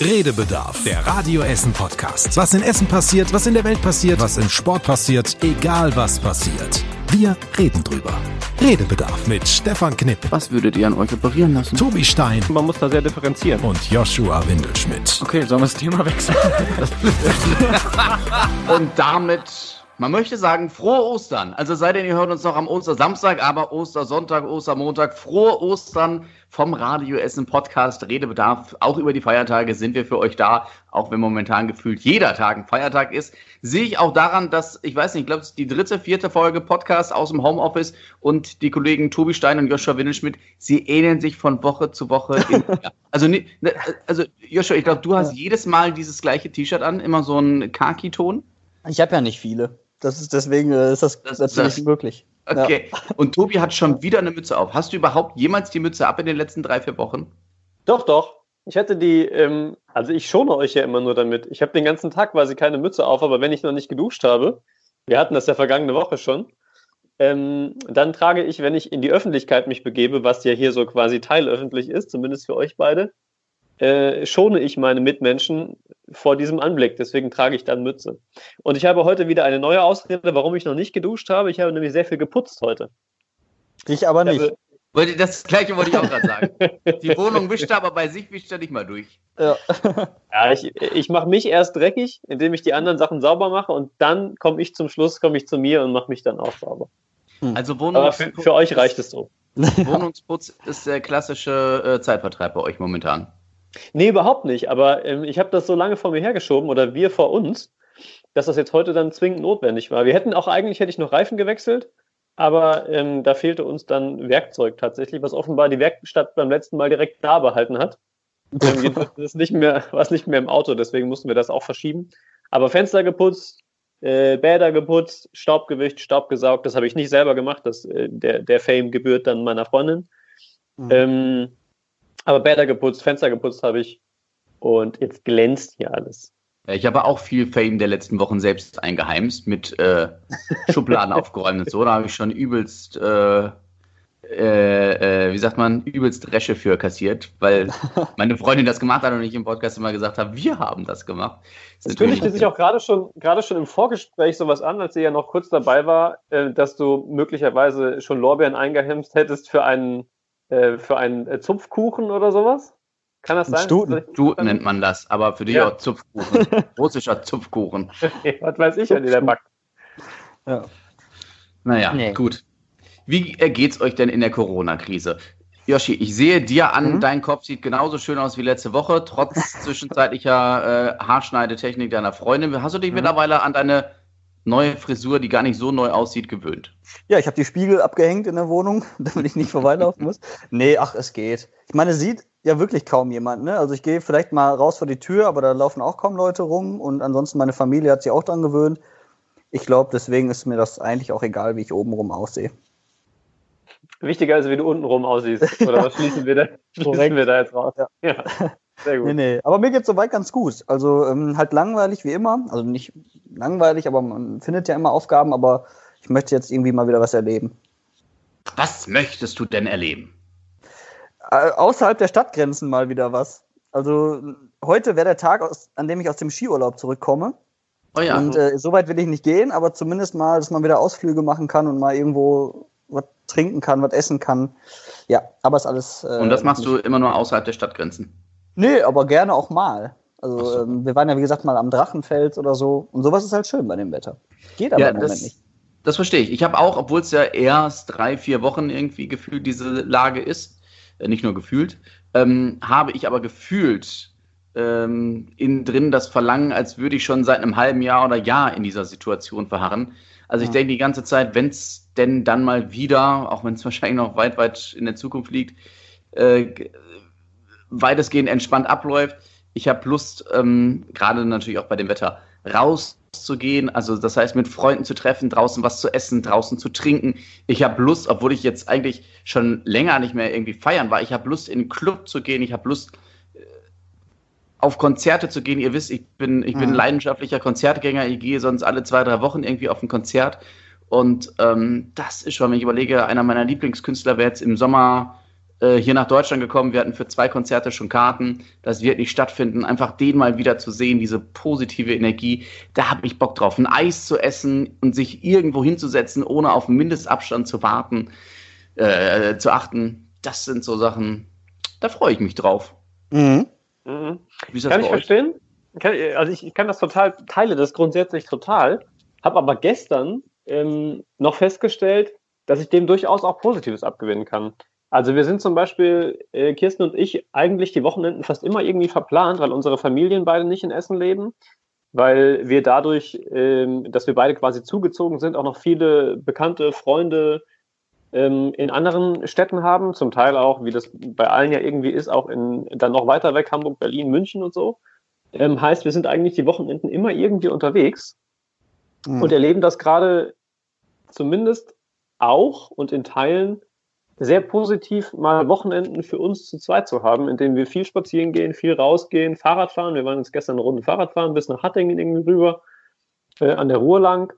Redebedarf, der Radio Essen Podcast. Was in Essen passiert, was in der Welt passiert, was im Sport passiert, egal was passiert. Wir reden drüber. Redebedarf mit Stefan Knipp, Was würdet ihr an euch operieren lassen? Tobi Stein Man muss da sehr differenzieren. und Joshua Windelschmidt. Okay, sollen wir das Thema wechseln? Und damit, man möchte sagen, frohe Ostern. Also sei denn, ihr hört uns noch am Ostersamstag, aber Ostersonntag, Ostermontag, frohe Ostern vom Radio Essen Podcast Redebedarf. Auch über die Feiertage sind wir für euch da, auch wenn momentan gefühlt jeder Tag ein Feiertag ist. Sehe ich auch daran, dass, ich weiß nicht, ich glaube, es ist die dritte, vierte Folge Podcast aus dem Homeoffice und die Kollegen Tobi Stein und Joshua Windelschmidt, sie ähneln sich von Woche zu Woche. In, also, ne- also Joshua, ich glaube, du hast jedes Mal dieses gleiche T-Shirt an, immer so einen Khaki-Ton. Ich habe ja nicht viele. Das ist deswegen äh, ist das, Das- natürlich das- möglich. Okay. Und Tobi hat schon wieder eine Mütze auf. Hast du überhaupt jemals die Mütze ab in den letzten drei, vier Wochen? Doch, doch. Ich hatte die, ähm, also ich schone euch ja immer nur damit. Ich habe den ganzen Tag quasi keine Mütze auf, aber wenn ich noch nicht geduscht habe, wir hatten das ja vergangene Woche schon, ähm, dann trage ich, wenn ich in die Öffentlichkeit mich begebe, was ja hier so quasi teilöffentlich ist, zumindest für euch beide, äh, schone ich meine Mitmenschen vor diesem Anblick. Deswegen trage ich dann Mütze. Und ich habe heute wieder eine neue Ausrede, warum ich noch nicht geduscht habe. Ich habe nämlich sehr viel geputzt heute. Ich aber Ich nicht. Wollte- Das gleiche wollte ich auch gerade sagen. Die Wohnung wischt er, aber bei sich wischt er nicht mal durch. Ja. Ja, ich, ich mache mich erst dreckig, indem ich die anderen Sachen sauber mache und dann komme ich zum Schluss, komme ich zu mir und mache mich dann auch sauber. Also Aber Wohnungs für, für euch reicht es so. Wohnungsputz ist der klassische äh, Zeitvertreib bei euch momentan. Nee, überhaupt nicht. Aber ähm, ich habe das so lange vor mir hergeschoben oder wir vor uns, dass das jetzt heute dann zwingend notwendig war. Wir hätten auch eigentlich, hätte ich noch Reifen gewechselt, aber ähm, da fehlte uns dann Werkzeug tatsächlich, was offenbar die Werkstatt beim letzten Mal direkt da behalten hat. Ähm, ist es nicht mehr, war es nicht mehr im Auto, deswegen mussten wir das auch verschieben. Aber Fenster geputzt, äh, Bäder geputzt, Staub gewischt, Staub gesaugt, das habe ich nicht selber gemacht. Das, äh, der, der Fame gebührt dann meiner Freundin. Mhm. Ähm, aber Bäder geputzt, Fenster geputzt habe ich. Und jetzt glänzt hier alles. Ich habe auch viel Fame der letzten Wochen selbst eingeheimst mit äh, Schubladen aufgeräumt und so. Da habe ich schon übelst, äh, äh, äh, wie sagt man, übelst Dresche für kassiert, weil meine Freundin das gemacht hat und ich im Podcast immer gesagt habe, wir haben das gemacht. Das Es kündigte sich auch gerade schon, gerade schon im Vorgespräch sowas an, als sie ja noch kurz dabei war, äh, dass du möglicherweise schon Lorbeeren eingehemst hättest für einen, äh, für einen äh, Zupfkuchen oder sowas. Kann das Ein sein? Stuten. Du nennt man das, aber für dich Ja. auch Zupfkuchen. Russischer Zupfkuchen. Was weiß ich, wenn die der backt. Ja. Naja, Nee. gut. Wie äh, geht's euch denn in der Corona-Krise? Yoshi, ich sehe dir an, Mhm. dein Kopf sieht genauso schön aus wie letzte Woche, trotz zwischenzeitlicher äh, Haarschneidetechnik deiner Freundin. Hast du dich Mhm. mittlerweile an deine neue Frisur, die gar nicht so neu aussieht, gewöhnt? Ja, ich habe die Spiegel abgehängt in der Wohnung, damit ich nicht vorbeilaufen muss. Nee, ach, es geht. Ich meine, es sieht ja wirklich kaum jemand, ne? Also ich gehe vielleicht mal raus vor die Tür, aber da laufen auch kaum Leute rum und ansonsten meine Familie hat sich auch dran gewöhnt. Ich glaube, deswegen ist mir das eigentlich auch egal, wie ich obenrum aussehe. Wichtiger ist, wie du untenrum aussiehst. Oder was schließen wir da, schließen wir da jetzt raus? Ja. ja. Sehr gut. Nee, nee. Aber mir geht's soweit ganz gut. Also ähm, halt langweilig wie immer. Also nicht langweilig, aber man findet ja immer Aufgaben, aber ich möchte jetzt irgendwie mal wieder was erleben. Was möchtest du denn erleben? Äh, außerhalb der Stadtgrenzen mal wieder was. Also heute wäre der Tag, aus, an dem ich aus dem Skiurlaub zurückkomme. Oh ja, Und äh, so weit will ich nicht gehen, aber zumindest mal, dass man wieder Ausflüge machen kann und mal irgendwo was trinken kann, was essen kann. Ja, aber ist alles. Äh, und das machst du immer nur außerhalb der Stadtgrenzen. Nee, aber gerne auch mal. Also so. ähm, wir waren ja wie gesagt mal am Drachenfels oder so. Und sowas ist halt schön bei dem Wetter. Geht aber Ja, im Moment das, nicht. das verstehe ich. Ich habe auch, obwohl es ja erst drei, vier Wochen irgendwie gefühlt diese Lage ist, äh, nicht nur gefühlt, ähm, habe ich aber gefühlt ähm, innen drin das Verlangen, als würde ich schon seit einem halben Jahr oder Jahr in dieser Situation verharren. Also ich Ja. denke die ganze Zeit, wenn es denn dann mal wieder, auch wenn es wahrscheinlich noch weit, weit in der Zukunft liegt, äh, weitestgehend entspannt abläuft. Ich habe Lust, ähm, gerade natürlich auch bei dem Wetter, rauszugehen. Also das heißt, mit Freunden zu treffen, draußen was zu essen, draußen zu trinken. Ich habe Lust, obwohl ich jetzt eigentlich schon länger nicht mehr irgendwie feiern war, ich habe Lust, in den Club zu gehen. Ich habe Lust, äh, auf Konzerte zu gehen. Ihr wisst, ich bin, ich bin Mhm. leidenschaftlicher Konzertgänger. Ich gehe sonst alle zwei, drei Wochen irgendwie auf ein Konzert. Und ähm, das ist schon, wenn ich überlege, einer meiner Lieblingskünstler wäre jetzt im Sommer äh, hier nach Deutschland gekommen. Wir hatten für zwei Konzerte schon Karten. Das wird nicht stattfinden. Einfach den mal wieder zu sehen, diese positive Energie. Da habe ich Bock drauf. Ein Eis zu essen und sich irgendwo hinzusetzen, ohne auf Mindestabstand zu warten, äh, zu achten. Das sind so Sachen, da freue ich mich drauf. Mhm. Mhm. Wie ist das kann ich euch? verstehen? also ich, ich, kann das total, teile das grundsätzlich total, habe aber gestern ähm, noch festgestellt, dass ich dem durchaus auch Positives abgewinnen kann. Also wir sind zum Beispiel, äh, Kirsten und ich, eigentlich die Wochenenden fast immer irgendwie verplant, weil unsere Familien beide nicht in Essen leben, weil wir dadurch, ähm, dass wir beide quasi zugezogen sind, auch noch viele bekannte Freunde ähm, in anderen Städten haben, zum Teil auch, wie das bei allen ja irgendwie ist, auch in dann noch weiter weg, Hamburg, Berlin, München und so. Ähm, heißt, wir sind eigentlich die Wochenenden immer irgendwie unterwegs mhm. und erleben das gerade zumindest auch und in Teilen sehr positiv, mal Wochenenden für uns zu zweit zu haben, in denen wir viel spazieren gehen, viel rausgehen, Fahrrad fahren. Wir waren jetzt gestern eine Runde Fahrrad fahren bis nach Hattingen irgendwie rüber, äh, an der Ruhr lang.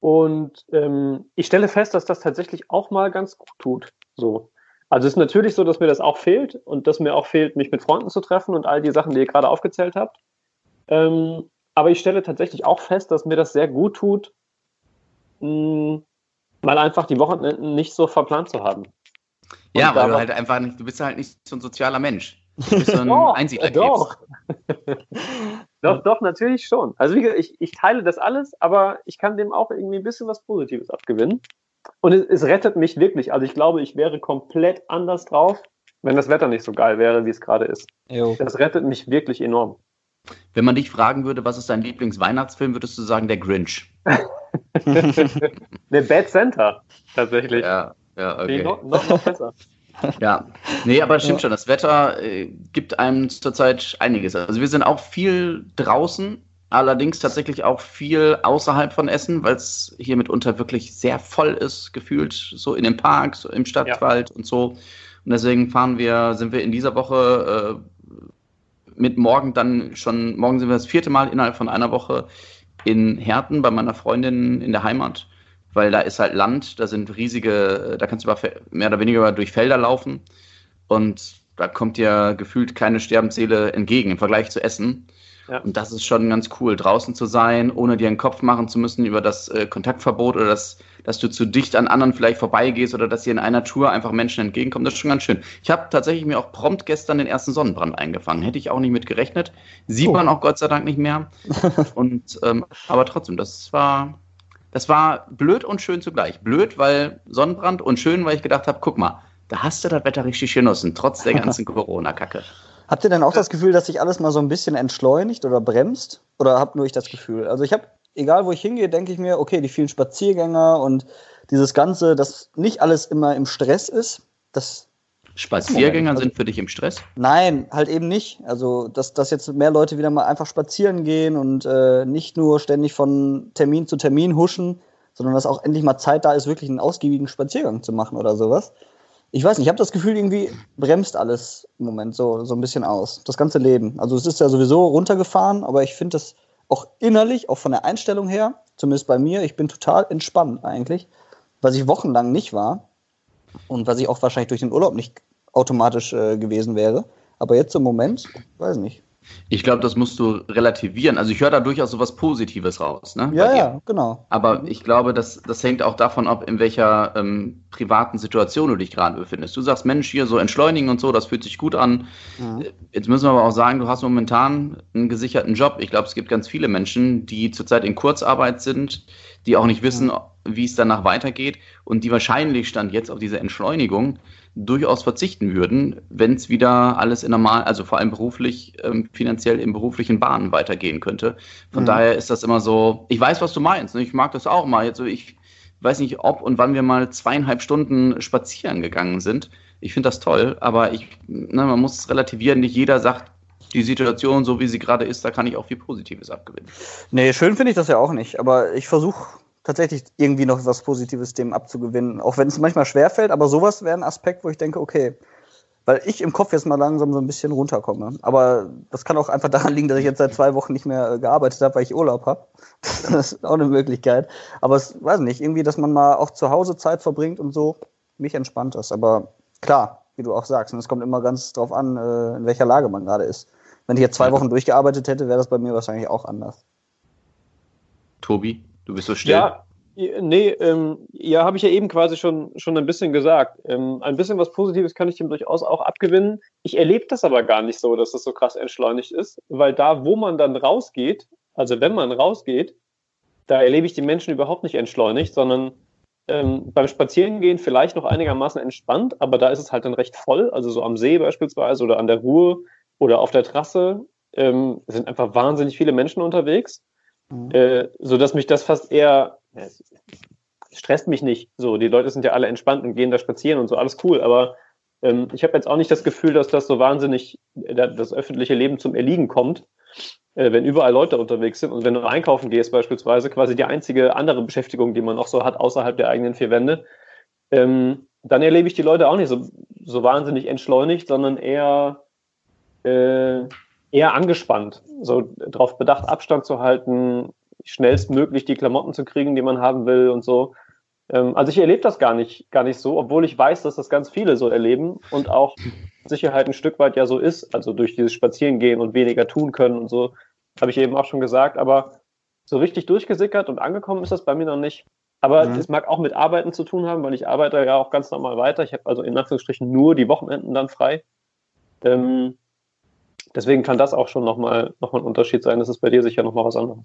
Und ähm, ich stelle fest, dass das tatsächlich auch mal ganz gut tut. So. Also es ist natürlich so, dass mir das auch fehlt und dass mir auch fehlt, mich mit Freunden zu treffen und all die Sachen, die ihr gerade aufgezählt habt. Ähm, aber ich stelle tatsächlich auch fest, dass mir das sehr gut tut, mh, hm, mal einfach die Wochenenden nicht so verplant zu haben. Ja, weil du halt einfach nicht, du bist halt nicht so ein sozialer Mensch. Du bist so ein doch, Doch. doch, doch, natürlich schon. Also wie gesagt, ich, ich teile das alles, aber ich kann dem auch irgendwie ein bisschen was Positives abgewinnen. Und es, es rettet mich wirklich. Also ich glaube, ich wäre komplett anders drauf, wenn das Wetter nicht so geil wäre, wie es gerade ist. Jo. Das rettet mich wirklich enorm. Wenn man dich fragen würde, was ist dein Lieblingsweihnachtsfilm, würdest du sagen, der Grinch. der Bad Center, tatsächlich. Ja, ja, okay. noch, noch, noch besser. Ja, nee, aber stimmt schon, das Wetter äh, gibt einem zurzeit einiges. Also wir sind auch viel draußen, allerdings tatsächlich auch viel außerhalb von Essen, weil es hier mitunter wirklich sehr voll ist, gefühlt, so in den Parks, so im Stadtwald ja. und so. Und deswegen fahren wir, sind wir in dieser Woche äh, mit morgen dann schon, morgen sind wir das vierte Mal innerhalb von einer Woche in Herten bei meiner Freundin in der Heimat weil da ist halt Land, da sind riesige, da kannst du mehr oder weniger durch Felder laufen und da kommt dir gefühlt keine Sterbensseele entgegen im Vergleich zu Essen. Ja. Und das ist schon ganz cool, draußen zu sein, ohne dir einen Kopf machen zu müssen über das äh, Kontaktverbot oder das, dass du zu dicht an anderen vielleicht vorbeigehst oder dass dir in einer Tour einfach Menschen entgegenkommen. Das ist schon ganz schön. Ich habe tatsächlich mir auch prompt gestern den ersten Sonnenbrand eingefangen. Hätte ich auch nicht mit gerechnet. Sieht oh. man auch Gott sei Dank nicht mehr. Und ähm, aber trotzdem, das war, das war blöd und schön zugleich. Blöd, weil Sonnenbrand und schön, weil ich gedacht habe, guck mal, da hast du das Wetter richtig genossen, trotz der ganzen Corona-Kacke. Habt ihr denn auch das Gefühl, dass sich alles mal so ein bisschen entschleunigt oder bremst? Oder habt nur ich das Gefühl? Also ich habe, egal wo ich hingehe, denke ich mir, okay, die vielen Spaziergänger und dieses Ganze, dass nicht alles immer im Stress ist, das Spaziergänger also, sind für dich im Stress? Nein, halt eben nicht. Also, dass, dass jetzt mehr Leute wieder mal einfach spazieren gehen und äh, nicht nur ständig von Termin zu Termin huschen, sondern dass auch endlich mal Zeit da ist, wirklich einen ausgiebigen Spaziergang zu machen oder sowas. Ich weiß nicht, ich habe das Gefühl, irgendwie bremst alles im Moment so, so ein bisschen aus. Das ganze Leben. Also, es ist ja sowieso runtergefahren, aber ich finde das auch innerlich, auch von der Einstellung her, zumindest bei mir, ich bin total entspannt eigentlich, was ich wochenlang nicht war und was ich auch wahrscheinlich durch den Urlaub nicht automatisch äh, gewesen wäre. Aber jetzt im Moment, weiß nicht. Ich glaube, das musst du relativieren. Also ich höre da durchaus so was Positives raus. Ne? Ja, ja, genau. Aber ich glaube, das, das hängt auch davon ab, in welcher ähm, privaten Situation du dich gerade befindest. Du sagst, Mensch, hier so entschleunigen und so, das fühlt sich gut an. Mhm. Jetzt müssen wir aber auch sagen, du hast momentan einen gesicherten Job. Ich glaube, es gibt ganz viele Menschen, die zurzeit in Kurzarbeit sind, die auch nicht wissen, mhm. wie es danach weitergeht und die wahrscheinlich stand jetzt auf diese Entschleunigung durchaus verzichten würden, wenn es wieder alles in normal, also vor allem beruflich, ähm, finanziell in beruflichen Bahnen weitergehen könnte. Von mhm. daher ist das immer so, ich weiß, was du meinst. Ne? Ich mag das auch mal. Jetzt, ich weiß nicht, ob und wann wir mal zweieinhalb Stunden spazieren gegangen sind. Ich finde das toll, aber ich, ne, man muss es relativieren. Nicht jeder sagt, die Situation, so wie sie gerade ist, da kann ich auch viel Positives abgewinnen. Nee, schön finde ich das ja auch nicht, aber ich versuche tatsächlich irgendwie noch was Positives dem abzugewinnen. Auch wenn es manchmal schwerfällt, aber sowas wäre ein Aspekt, wo ich denke, okay, weil ich im Kopf jetzt mal langsam so ein bisschen runterkomme. Aber das kann auch einfach daran liegen, dass ich jetzt seit zwei Wochen nicht mehr äh, gearbeitet habe, weil ich Urlaub habe. Das ist auch eine Möglichkeit. Aber es weiß nicht, irgendwie, dass man mal auch zu Hause Zeit verbringt und so, mich entspannt das. Aber klar, wie du auch sagst. Und es kommt immer ganz drauf an, äh, in welcher Lage man gerade ist. Wenn ich jetzt zwei Wochen durchgearbeitet hätte, wäre das bei mir wahrscheinlich auch anders. Tobi, du bist so still. Ja, nee, ähm, ja, habe ich ja eben quasi schon, schon ein bisschen gesagt. Ähm, ein bisschen was Positives kann ich dem durchaus auch abgewinnen. Ich erlebe das aber gar nicht so, dass das so krass entschleunigt ist, weil da, wo man dann rausgeht, also wenn man rausgeht, da erlebe ich die Menschen überhaupt nicht entschleunigt, sondern ähm, beim Spazierengehen vielleicht noch einigermaßen entspannt, aber da ist es halt dann recht voll, also so am See beispielsweise oder an der Ruhr oder auf der Trasse ähm, sind einfach wahnsinnig viele Menschen unterwegs, mhm. äh, so dass mich das fast eher ja, stresst mich nicht. So, die Leute sind ja alle entspannt und gehen da spazieren und so, alles cool, aber ähm, ich habe jetzt auch nicht das Gefühl, dass das so wahnsinnig äh, das öffentliche Leben zum Erliegen kommt, äh, wenn überall Leute unterwegs sind und wenn du einkaufen gehst beispielsweise, quasi die einzige andere Beschäftigung, die man noch so hat außerhalb der eigenen vier Wände, ähm, dann erlebe ich die Leute auch nicht so, so wahnsinnig entschleunigt, sondern eher äh, eher angespannt, so darauf bedacht, Abstand zu halten, schnellstmöglich die Klamotten zu kriegen, die man haben will und so. Ähm, also ich erlebe das gar nicht, gar nicht so, obwohl ich weiß, dass das ganz viele so erleben und auch Sicherheit ein Stück weit ja so ist, also durch dieses Spazierengehen und weniger tun können und so, habe ich eben auch schon gesagt, aber so richtig durchgesickert und angekommen ist das bei mir noch nicht. Aber mhm. es mag auch mit Arbeiten zu tun haben, weil ich arbeite ja auch ganz normal weiter. Ich habe also in Anführungsstrichen nur die Wochenenden dann frei. Ähm, deswegen kann das auch schon nochmal noch mal ein Unterschied sein. Das ist bei dir sicher nochmal was anderes.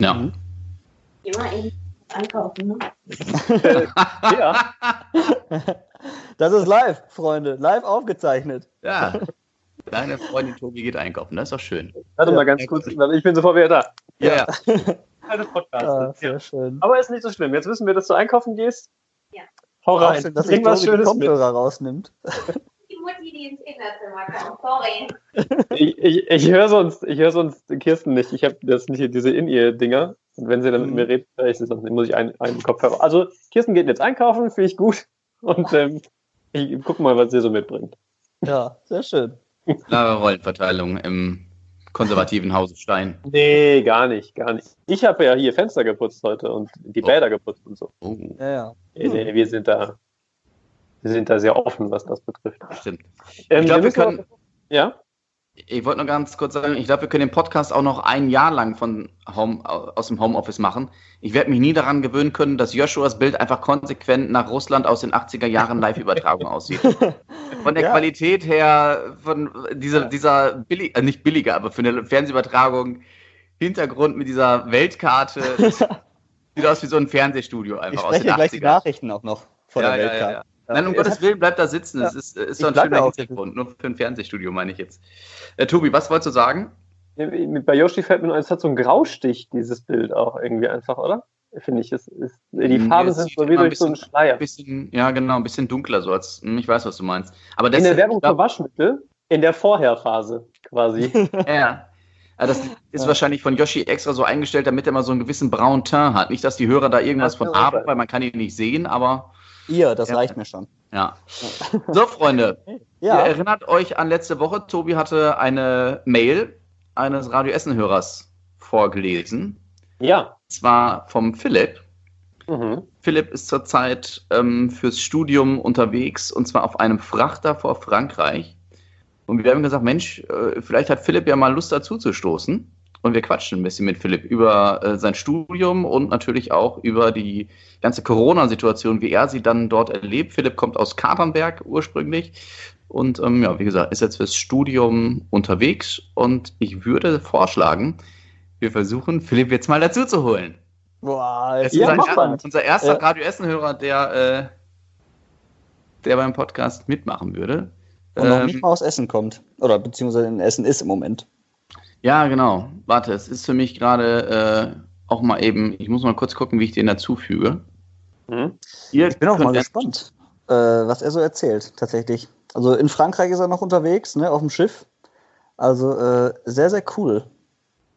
Ja. Mhm. Immer eben einkaufen, ne? ja. Das ist live, Freunde. Live aufgezeichnet. Ja. Deine Freundin Tobi geht einkaufen. Das ist doch schön. Warte ja. mal ganz kurz. Ich bin sofort wieder da. Ja, ja. Keine Podcast. Ja, sehr schön. Aber ist nicht so schlimm. Jetzt wissen wir, dass du einkaufen gehst. Ja. Hau rein. Schön, dass Irgendwas Schönes die Kopfhörer mit. rausnimmt. Die Mutti, die ins Kinderzimmer kommt. Sorry. Ich, ich, ich höre sonst, hör sonst Kirsten nicht. Ich habe das nicht diese In-Ear-Dinger. Und wenn sie dann mit mir redet, ich sie sonst nicht. Muss ich einen, einen Kopfhörer. Also, Kirsten geht jetzt einkaufen, finde ich gut. Und ähm, ich gucke mal, was sie so mitbringt. Ja, sehr schön. Klare Rollenverteilung im konservativen Hause Stein. Nee, gar nicht, gar nicht. Ich habe ja hier Fenster geputzt heute und die oh. Bäder geputzt und so. Oh. Ja, ja. Nee, wir sind da, wir sind da sehr offen, was das betrifft. Stimmt. Ähm, ich glaube, wir können. Auch, ja? Ich wollte nur ganz kurz sagen, ich glaube, wir können den Podcast auch noch ein Jahr lang von Home, aus dem Homeoffice machen. Ich werde mich nie daran gewöhnen können, dass Joshuas Bild einfach konsequent nach Russland aus den 80er Jahren Live-Übertragung aussieht. Von der ja. Qualität her, von dieser, dieser billig, äh, nicht billiger, aber für eine Fernsehübertragung, Hintergrund mit dieser Weltkarte. sieht aus wie so ein Fernsehstudio einfach ich spreche aus den gleich 80ern. die Nachrichten auch noch von ja, der Weltkarte. Nein, um ja, Gottes Willen, bleib da sitzen. Es ist, ist doch ein schöner Hintergrund. Nur für ein Fernsehstudio, meine ich jetzt. Äh, Tobi, was wolltest du sagen? Bei Yoshi fällt mir nur ein, es hat so einen Graustich, dieses Bild auch irgendwie einfach, oder? Finde ich. Es, es, die hm, Farben sind so wie durch bisschen, so einen Schleier. Bisschen, ja, genau, ein bisschen dunkler, so als, hm, ich weiß, was du meinst. Aber das, in der Werbung für Waschmittel, in der Vorherphase quasi. ja. Also das ist ja. wahrscheinlich von Yoshi extra so eingestellt, damit er mal so einen gewissen braunen Teint hat. Nicht, dass die Hörer da irgendwas von haben, weil man kann ihn nicht sehen, aber Ihr, das ja. reicht mir schon. Ja. So, Freunde, ja. ihr erinnert euch an letzte Woche, Tobi hatte eine Mail eines Radio Essen-Hörers vorgelesen. Ja. Zwar vom Philipp. Mhm. Philipp ist zurzeit ähm, fürs Studium unterwegs und zwar auf einem Frachter vor Frankreich. Und wir haben gesagt, Mensch, äh, vielleicht hat Philipp ja mal Lust dazu zu stoßen. Und wir quatschen ein bisschen mit Philipp über äh, sein Studium und natürlich auch über die ganze Corona-Situation, wie er sie dann dort erlebt. Philipp kommt aus Katernberg ursprünglich und ähm, ja, wie gesagt, ist jetzt fürs Studium unterwegs und ich würde vorschlagen, wir versuchen, Philipp jetzt mal dazu zu holen. Boah, es ist ja, er, unser erster ja. Radio Essen-Hörer, der, äh, der beim Podcast mitmachen würde. Und ähm, noch nicht mal aus Essen kommt. Oder beziehungsweise in Essen ist im Moment. Ja, genau. Warte, es ist für mich gerade äh, auch mal eben, ich muss mal kurz gucken, wie ich den dazufüge. Mhm. Ich bin auch mal gespannt, äh, was er so erzählt, tatsächlich. Also in Frankreich ist er noch unterwegs, ne, auf dem Schiff. Also äh, sehr, sehr cool.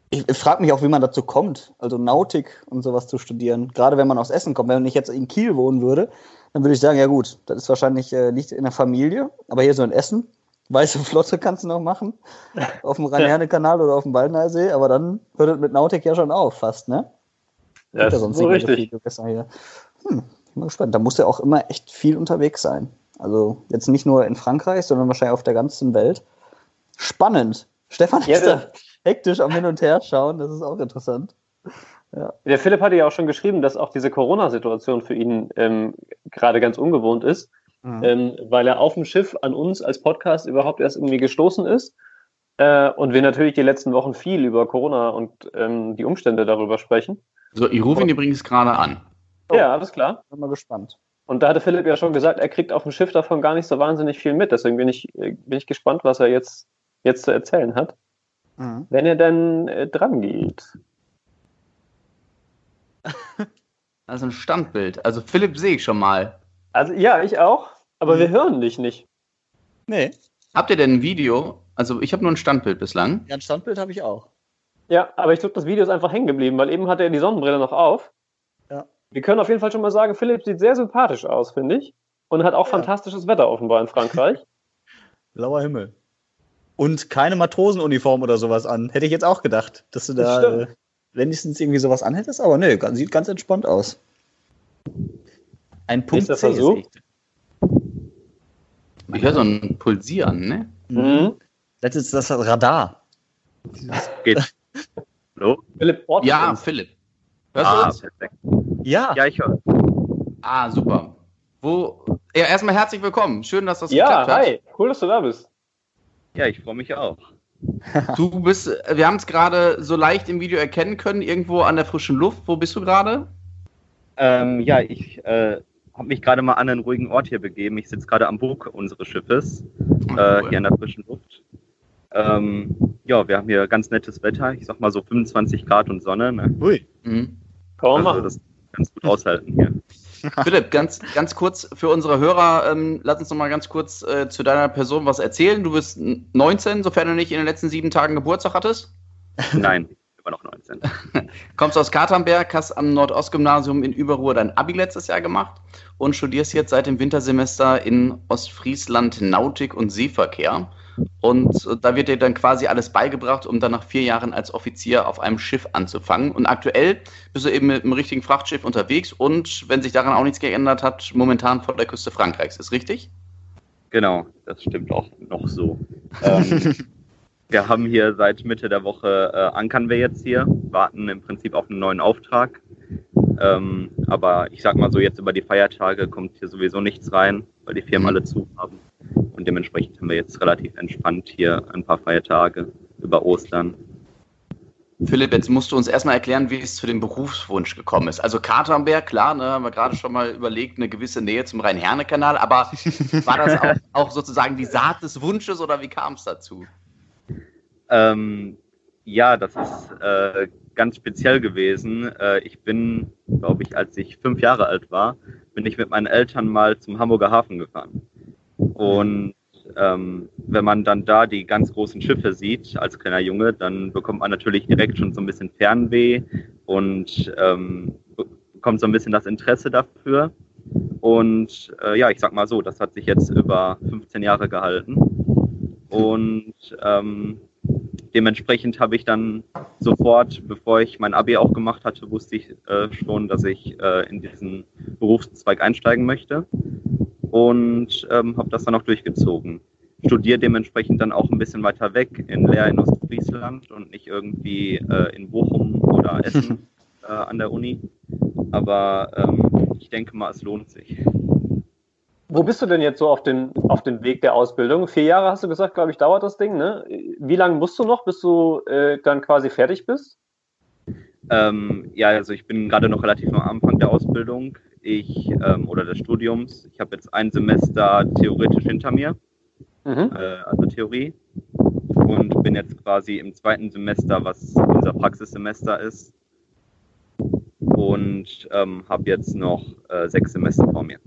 Ich, ich frage mich auch, wie man dazu kommt, also Nautik und sowas zu studieren. Gerade wenn man aus Essen kommt. Wenn ich jetzt in Kiel wohnen würde, dann würde ich sagen, ja gut, das ist wahrscheinlich äh, nicht in der Familie, aber hier so in Essen, Weiße Flotte kannst du noch machen. Auf dem Rhein-Herne-Kanal oder auf dem Ballnersee, aber dann hört es mit Nautik ja schon auf, fast, ne? Ja, das ist so richtig. Hm, ich bin gespannt. Da muss er auch immer echt viel unterwegs sein. Also jetzt nicht nur in Frankreich, sondern wahrscheinlich auf der ganzen Welt. Spannend. Stefan Ja, ist da hektisch am Hin und Her schauen, das ist auch interessant. Der Philipp hatte ja auch schon geschrieben, dass auch diese Corona-Situation für ihn ähm, gerade ganz ungewohnt ist, ähm, weil er auf dem Schiff an uns als Podcast überhaupt erst irgendwie gestoßen ist. Äh, und wir natürlich die letzten Wochen viel über Corona und ähm, die Umstände darüber sprechen. So, ich rufe ihn übrigens gerade an. Oh. Ja, alles klar. Bin mal gespannt. Und da hatte Philipp ja schon gesagt, er kriegt auf dem Schiff davon gar nicht so wahnsinnig viel mit. Deswegen bin ich, äh, bin ich gespannt, was er jetzt, jetzt zu erzählen hat. Mhm. Wenn er denn äh, dran geht. Also ein Standbild. Also Philipp sehe ich schon mal. Also ja, ich auch, aber wir hören dich nicht. Nee, Habt ihr denn ein Video? Also ich habe nur ein Standbild bislang. ja, ein Standbild habe ich auch. Ja, aber ich glaube, das Video ist einfach hängen geblieben, weil eben hatte er die Sonnenbrille noch auf. Ja. Wir können auf jeden Fall schon mal sagen, Philipp sieht sehr sympathisch aus, finde ich. Und hat auch Ja. fantastisches Wetter offenbar in Frankreich. Blauer Himmel. Und keine Matrosenuniform oder sowas an. Hätte ich jetzt auch gedacht, dass du da äh, wenigstens irgendwie sowas anhättest, aber nö, sieht ganz entspannt aus. Ein Punkt C Versuch. sehe ich. Ich höre so ein Pulsieren, ne? Mhm. Das ist das Radar. Geht. Hallo? Philipp Ort Ja, Philipp. Hörst du Ah, uns? perfekt. Ja, Ja, ich höre. Ah, super. Wo? Ja, erstmal herzlich willkommen. Schön, dass das ja geklappt hat. hi, cool, dass du da bist. Ja, ich freue mich auch. Du bist, wir haben es gerade so leicht im Video erkennen können, irgendwo an der frischen Luft. Wo bist du gerade? Ähm, ja, ich äh, habe mich gerade mal an einen ruhigen Ort hier begeben. Ich sitze gerade am Bug unseres Schiffes, äh, hier in der frischen Luft. Ähm, ja, wir haben hier ganz nettes Wetter. Ich sag mal so 25 Grad und Sonne. Ne? ui. Mhm. Kann man Also das ganz gut aushalten hier. Philipp, ganz, ganz kurz für unsere Hörer, ähm, lass uns noch mal ganz kurz äh, zu deiner Person was erzählen. Du bist 19, sofern du nicht in den letzten sieben Tagen Geburtstag hattest. Nein, immer noch 19. Kommst aus Katernberg, hast am Nordostgymnasium in Überruhr dein Abi letztes Jahr gemacht und studierst jetzt seit dem Wintersemester in Ostfriesland Nautik und Seeverkehr. Und äh, da wird dir dann quasi alles beigebracht, um dann nach vier Jahren als Offizier auf einem Schiff anzufangen. Und aktuell bist du eben mit einem richtigen Frachtschiff unterwegs und, wenn sich daran auch nichts geändert hat, momentan vor der Küste Frankreichs. Ist richtig? Genau, das stimmt auch noch so. Ähm, wir haben hier seit Mitte der Woche, äh, ankern wir jetzt hier, warten im Prinzip auf einen neuen Auftrag. Ähm, aber ich sag mal so, jetzt über die Feiertage kommt hier sowieso nichts rein, weil die Firmen Mhm. alle zu haben. Und dementsprechend haben wir jetzt relativ entspannt hier ein paar Feiertage über Ostern. Philipp, jetzt musst du uns erstmal erklären, wie es zu dem Berufswunsch gekommen ist. Also Katernberg, klar, ne, haben wir gerade schon mal überlegt, eine gewisse Nähe zum Rhein-Herne-Kanal, aber war das auch, auch sozusagen die Saat des Wunsches oder wie kam es dazu? Ähm, ja, das ist äh, ganz speziell gewesen. Äh, ich bin, glaube ich, als ich fünf Jahre alt war, bin ich mit meinen Eltern mal zum Hamburger Hafen gefahren. Und ähm, wenn man dann da die ganz großen Schiffe sieht als kleiner Junge, dann bekommt man natürlich direkt schon so ein bisschen Fernweh und ähm, be- bekommt so ein bisschen das Interesse dafür. Und äh, ja, ich sag mal so, das hat sich jetzt über 15 Jahre gehalten. Und ähm, dementsprechend habe ich dann sofort, bevor ich mein Abi auch gemacht hatte, wusste ich äh, schon, dass ich äh, in diesen Berufszweig einsteigen möchte und ähm, habe das dann auch durchgezogen. Studiere dementsprechend dann auch ein bisschen weiter weg in Leer in Ostfriesland und nicht irgendwie äh, in Bochum oder Essen äh, an der Uni. Aber ähm, ich denke mal, es lohnt sich. Wo bist du denn jetzt so auf den, auf den Weg der Ausbildung? Vier Jahre hast du gesagt, glaube ich, dauert das Ding, ne? Wie lange musst du noch, bis du äh, dann quasi fertig bist? Ähm, ja, also ich bin gerade noch relativ am Anfang der Ausbildung ich, ähm, oder des Studiums. Ich habe jetzt ein Semester theoretisch hinter mir, Mhm. äh, also Theorie, und bin jetzt quasi im zweiten Semester, was unser Praxissemester ist, und ähm, habe jetzt noch äh, sechs Semester vor mir.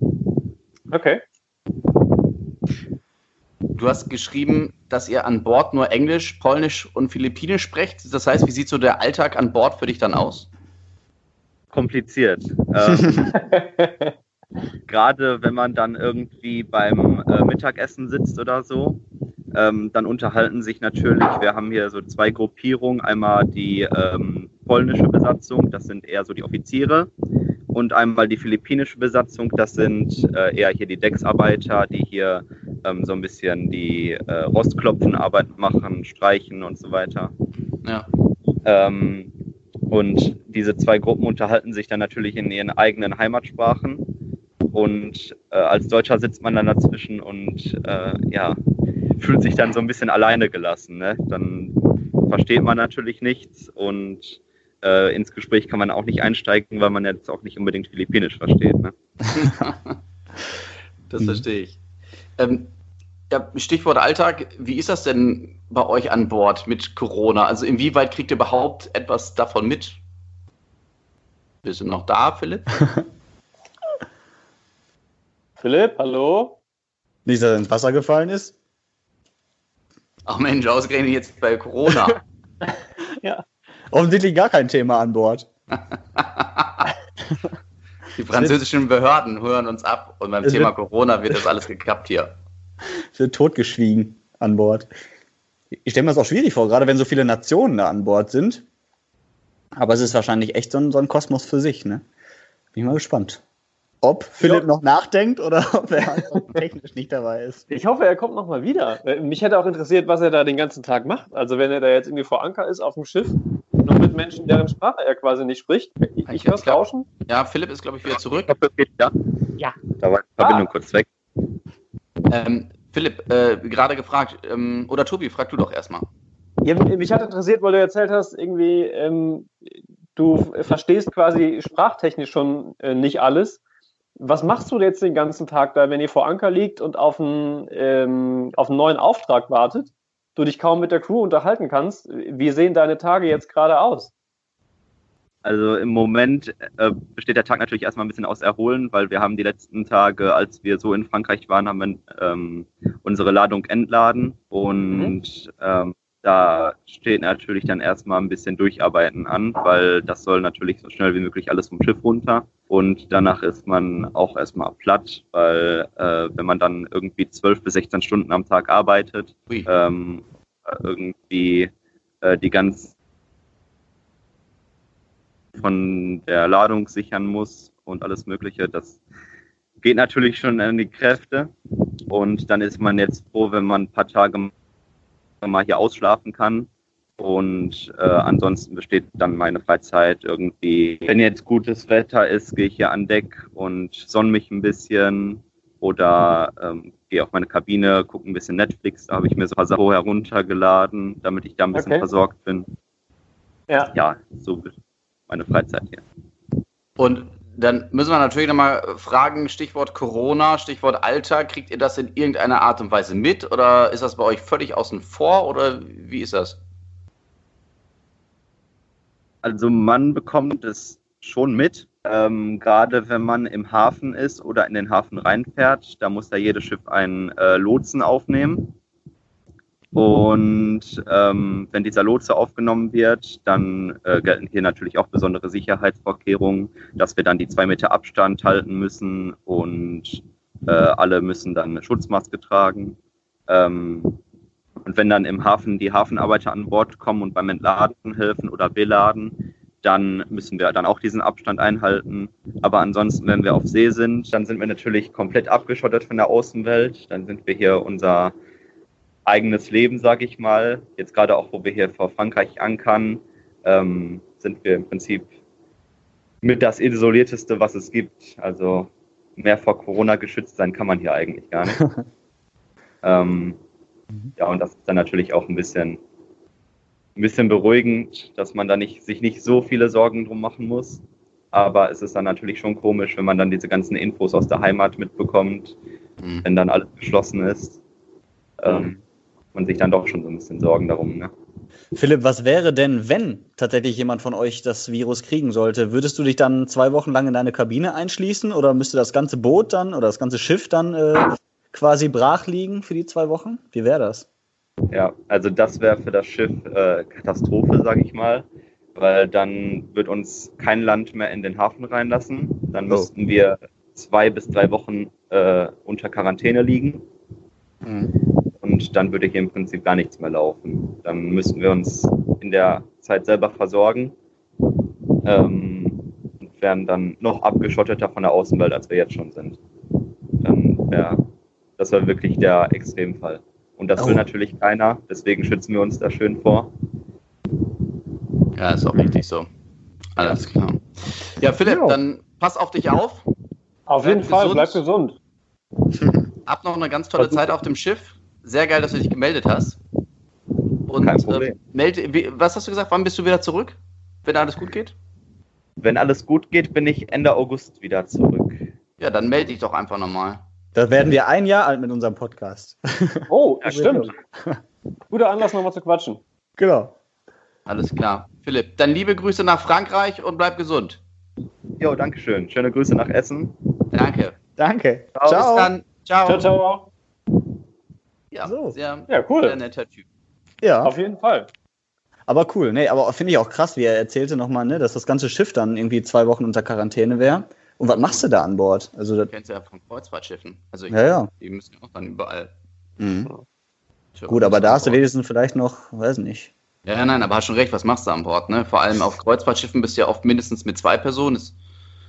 Okay. Du hast geschrieben, dass ihr an Bord nur Englisch, Polnisch und Philippinisch sprecht. Das heißt, wie sieht so der Alltag an Bord für dich dann aus? Kompliziert. Ähm, gerade wenn man dann irgendwie beim äh, Mittagessen sitzt oder so, ähm, dann unterhalten sich natürlich, wir haben hier so zwei Gruppierungen, einmal die ähm, polnische Besatzung, das sind eher so die Offiziere, und einmal die philippinische Besatzung. Das sind äh, eher hier die Decksarbeiter, die hier ähm, so ein bisschen die äh, Rostklopfenarbeit machen, streichen und so weiter. Ja. Ähm, und diese zwei Gruppen unterhalten sich dann natürlich in ihren eigenen Heimatsprachen. Und äh, als Deutscher sitzt man dann dazwischen und äh, ja, fühlt sich dann so ein bisschen alleine gelassen. Ne? Dann versteht man natürlich nichts und äh, ins Gespräch kann man auch nicht einsteigen, weil man jetzt auch nicht unbedingt Philippinisch versteht. Ne? das verstehe ich. Ähm, ja, Stichwort Alltag, wie ist das denn bei euch an Bord mit Corona? Also inwieweit kriegt ihr überhaupt etwas davon mit? Bist du noch da, Philipp? Philipp, hallo? Nicht, dass er ins Wasser gefallen ist? Ach Mensch, ausgerechnet jetzt bei Corona. ja. Offensichtlich gar kein Thema an Bord. Die französischen Behörden hören uns ab und beim Es Thema wird- Corona wird das alles gekappt hier. Es wird totgeschwiegen an Bord. Ich stelle mir das auch schwierig vor, gerade wenn so viele Nationen da an Bord sind. Aber es ist wahrscheinlich echt so ein, so ein Kosmos für sich, ne? Bin ich mal gespannt. Ob Philipp noch nachdenkt oder ob er technisch nicht dabei ist. Ich hoffe, er kommt nochmal wieder. Äh, Mich hätte auch interessiert, was er da den ganzen Tag macht. Also wenn er da jetzt irgendwie vor Anker ist auf dem Schiff, noch mit Menschen, deren Sprache er quasi nicht spricht. Ich, ich höre Rauschen. Ja, Philipp ist, glaube ich, wieder zurück. Ja. Ja. Da war die Verbindung kurz weg. Ähm, Philipp, äh, gerade gefragt, ähm, oder Tobi, frag du doch erstmal. Ja, mich hat interessiert, weil du erzählt hast, irgendwie, ähm, du verstehst quasi sprachtechnisch schon äh, nicht alles. Was machst du jetzt den ganzen Tag da, wenn ihr vor Anker liegt und auf einen, ähm, auf einen neuen Auftrag wartet, du dich kaum mit der Crew unterhalten kannst? Wie sehen deine Tage jetzt gerade aus? Also im Moment äh, besteht der Tag natürlich erstmal ein bisschen aus Erholen, weil wir haben die letzten Tage, als wir so in Frankreich waren, haben wir ähm, unsere Ladung entladen und ähm, da steht natürlich dann erstmal ein bisschen Durcharbeiten an, weil das soll natürlich so schnell wie möglich alles vom Schiff runter und danach ist man auch erstmal platt, weil äh, wenn man dann irgendwie 12 bis 16 Stunden am Tag arbeitet, ähm, irgendwie äh, die ganz von der Ladung sichern muss und alles Mögliche. Das geht natürlich schon an die Kräfte. Und dann ist man jetzt froh, wenn man ein paar Tage mal hier ausschlafen kann. Und äh, ansonsten besteht dann meine Freizeit irgendwie, wenn jetzt gutes Wetter ist, gehe ich hier an Deck und sonne mich ein bisschen oder ähm, gehe auf meine Kabine, gucke ein bisschen Netflix. Da habe ich mir so ein paar Sachen vorher runtergeladen, damit ich da ein bisschen Okay. versorgt bin. Ja. Ja, so wird meine Freizeit hier. Und dann müssen wir natürlich nochmal fragen, Stichwort Corona, Stichwort Alter, kriegt ihr das in irgendeiner Art und Weise mit oder ist das bei euch völlig außen vor oder wie ist das? Also man bekommt es schon mit, ähm, gerade wenn man im Hafen ist oder in den Hafen reinfährt. Da muss da jedes Schiff einen äh, Lotsen aufnehmen. Und ähm, wenn dieser Lotse aufgenommen wird, dann äh, gelten hier natürlich auch besondere Sicherheitsvorkehrungen, dass wir dann die zwei Meter Abstand halten müssen und äh, alle müssen dann eine Schutzmaske tragen. Ähm, und wenn dann im Hafen die Hafenarbeiter an Bord kommen und beim Entladen helfen oder beladen, dann müssen wir dann auch diesen Abstand einhalten. Aber ansonsten, wenn wir auf See sind, dann sind wir natürlich komplett abgeschottet von der Außenwelt. Dann sind wir hier unser eigenes Leben, sage ich mal. Jetzt gerade auch, wo wir hier vor Frankreich ankern, ähm, sind wir im Prinzip mit das isolierteste, was es gibt. Also mehr vor Corona geschützt sein kann man hier eigentlich gar nicht. ähm, ja, und das ist dann natürlich auch ein bisschen, ein bisschen beruhigend, dass man da nicht, sich nicht so viele Sorgen drum machen muss. Aber es ist dann natürlich schon komisch, wenn man dann diese ganzen Infos aus der Heimat mitbekommt, Hm. wenn dann alles geschlossen ist. Ähm, man sich dann doch schon so ein bisschen Sorgen darum. Ne? Philipp, was wäre denn, wenn tatsächlich jemand von euch das Virus kriegen sollte? Würdest du dich dann zwei Wochen lang in deine Kabine einschließen oder müsste das ganze Boot dann oder das ganze Schiff dann äh, quasi brach liegen für die zwei Wochen? Wie wäre das? Ja, also das wäre für das Schiff äh, Katastrophe, sage ich mal, weil dann wird uns kein Land mehr in den Hafen reinlassen. Dann Oh. müssten wir zwei bis drei Wochen äh, unter Quarantäne liegen und dann würde hier im Prinzip gar nichts mehr laufen. Dann müssten wir uns in der Zeit selber versorgen. Ähm, wären dann noch abgeschotteter von der Außenwelt, als wir jetzt schon sind. Dann wäre das wäre wirklich der Extremfall. Und das Oh. will natürlich keiner, deswegen schützen wir uns da schön vor. Ja, ist auch richtig so. Alles klar. Ja, Philipp, Ja. dann pass auf dich auf. Auf Bleib jeden Fall, gesund. bleib gesund. Hab noch eine ganz tolle Zeit auf dem Schiff. Sehr geil, dass du dich gemeldet hast. Und Kein Problem. Äh, melde, was hast du gesagt? Wann bist du wieder zurück? Wenn alles gut geht? Wenn alles gut geht, bin ich Ende August wieder zurück. Ja, dann melde dich doch einfach nochmal. Da werden wir ein Jahr alt mit unserem Podcast. Oh, stimmt. Guter Anlass, nochmal zu quatschen. Genau. Alles klar. Philipp, dann liebe Grüße nach Frankreich und bleib gesund. Jo, Dankeschön. Schöne Grüße nach Essen. Danke. Danke. Bis dann. Ciao. Ciao, ciao. Ja, So. sehr, Ja, sehr cool. netter Typ. Ja, Auf jeden Fall. aber cool. Nee, aber finde ich auch krass, wie er erzählte nochmal, ne, dass das ganze Schiff dann irgendwie zwei Wochen unter Quarantäne wäre. Und was machst du da an Bord? Also, das, Du kennst ja von Kreuzfahrtschiffen. Also ich, ja, ja. die müssen ja auch dann überall. Mhm. Tja, Gut, aber da hast du wenigstens vielleicht noch, weiß nicht. Ja, ja, nein, aber hast schon recht, was machst du an Bord, ne? Vor allem auf Kreuzfahrtschiffen bist du ja oft mindestens mit zwei Personen. Ich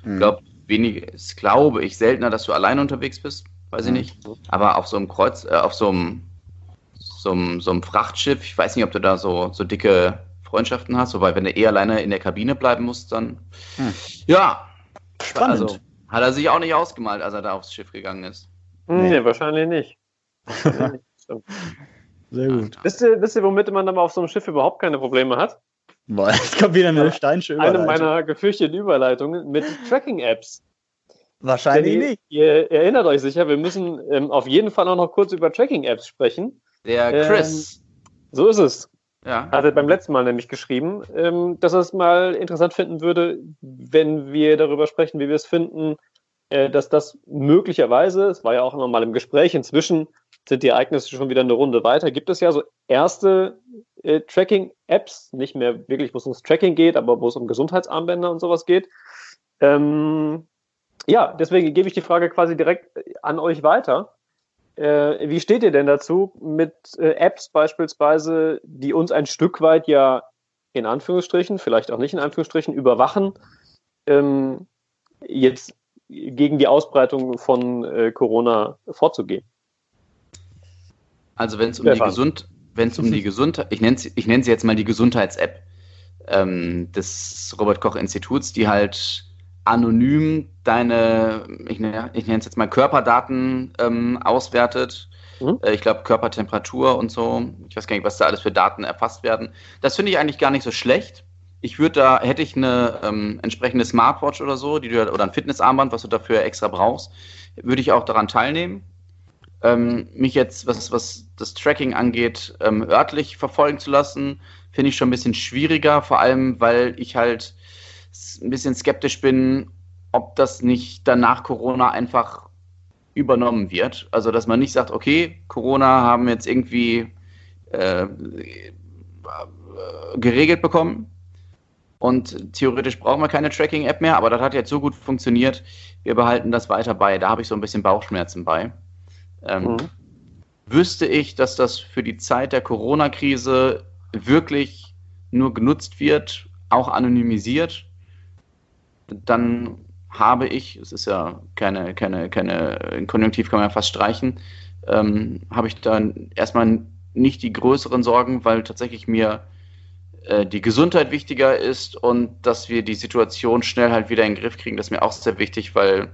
Mhm. glaube, wenig, ist, glaube ich, seltener, dass du alleine unterwegs bist. Weiß ich Mhm. nicht. Aber auf so einem Kreuz, äh, auf so einem, so einem, so einem Frachtschiff, ich weiß nicht, ob du da so, so dicke Freundschaften hast, wobei, wenn du eh alleine in der Kabine bleiben musst, dann. Hm. Ja. Spannend. Also, hat er sich auch nicht ausgemalt, als er da aufs Schiff gegangen ist. Hm, Nee. Nee, wahrscheinlich nicht. Wahrscheinlich nicht. Stimmt. Sehr gut. Wisst ihr, wisst ihr, womit man dann auf so einem Schiff überhaupt keine Probleme hat? Boah, jetzt kommt wieder eine steinische Eine meiner gefürchteten Überleitungen mit Tracking-Apps. Wahrscheinlich nicht. ihr erinnert euch sicher, wir müssen ähm, auf jeden Fall auch noch kurz über Tracking-Apps sprechen. Der Ähm, Chris. So ist es. ja. Hat er beim letzten Mal nämlich geschrieben, ähm, dass er es mal interessant finden würde, wenn wir darüber sprechen, wie wir es finden, äh, dass das möglicherweise, es war ja auch nochmal im Gespräch, inzwischen sind die Ereignisse schon wieder eine Runde weiter, gibt es ja so erste äh, Tracking-Apps, nicht mehr wirklich, wo es ums Tracking geht, aber wo es um Gesundheitsarmbänder und sowas geht. Ähm, ja, deswegen gebe ich die Frage quasi direkt an euch weiter. Äh, wie steht ihr denn dazu mit äh, Apps beispielsweise, die uns ein Stück weit ja in Anführungsstrichen, vielleicht auch nicht in Anführungsstrichen, überwachen, ähm, jetzt gegen die Ausbreitung von äh, Corona vorzugehen? Also wenn es um die. Gesund, wenn es um die Gesundheit, ich nenne ich nenne sie jetzt mal die Gesundheits-App ähm, des Robert Koch Instituts, die halt anonym deine, ich, nenne- ich nenne es jetzt mal Körperdaten ähm, auswertet. Mhm. Äh, ich glaube Körpertemperatur und so. Ich weiß gar nicht, was da alles für Daten erfasst werden. Das finde ich eigentlich gar nicht so schlecht. Ich würde da, hätte ich eine ähm, entsprechende Smartwatch oder so, die du, oder ein Fitnessarmband, was du dafür extra brauchst, würde ich auch daran teilnehmen ähm, mich jetzt, was, was das Tracking angeht, ähm, örtlich verfolgen zu lassen, finde ich schon ein bisschen schwieriger, vor allem, weil ich halt ein bisschen skeptisch bin, ob das nicht dann nach Corona einfach übernommen wird. Also, dass man nicht sagt, okay, Corona haben wir jetzt irgendwie äh, äh, geregelt bekommen und theoretisch brauchen wir keine Tracking-App mehr, aber das hat jetzt so gut funktioniert, wir behalten das weiter bei. Da habe ich so ein bisschen Bauchschmerzen bei. Ähm, Mhm. Wüsste ich, dass das für die Zeit der Corona-Krise wirklich nur genutzt wird, auch anonymisiert, dann habe ich, es ist ja keine, keine, keine, in Konjunktiv kann man ja fast streichen, ähm, habe ich dann erstmal nicht die größeren Sorgen, weil tatsächlich mir äh, die Gesundheit wichtiger ist und dass wir die Situation schnell halt wieder in den Griff kriegen, das ist mir auch sehr wichtig, weil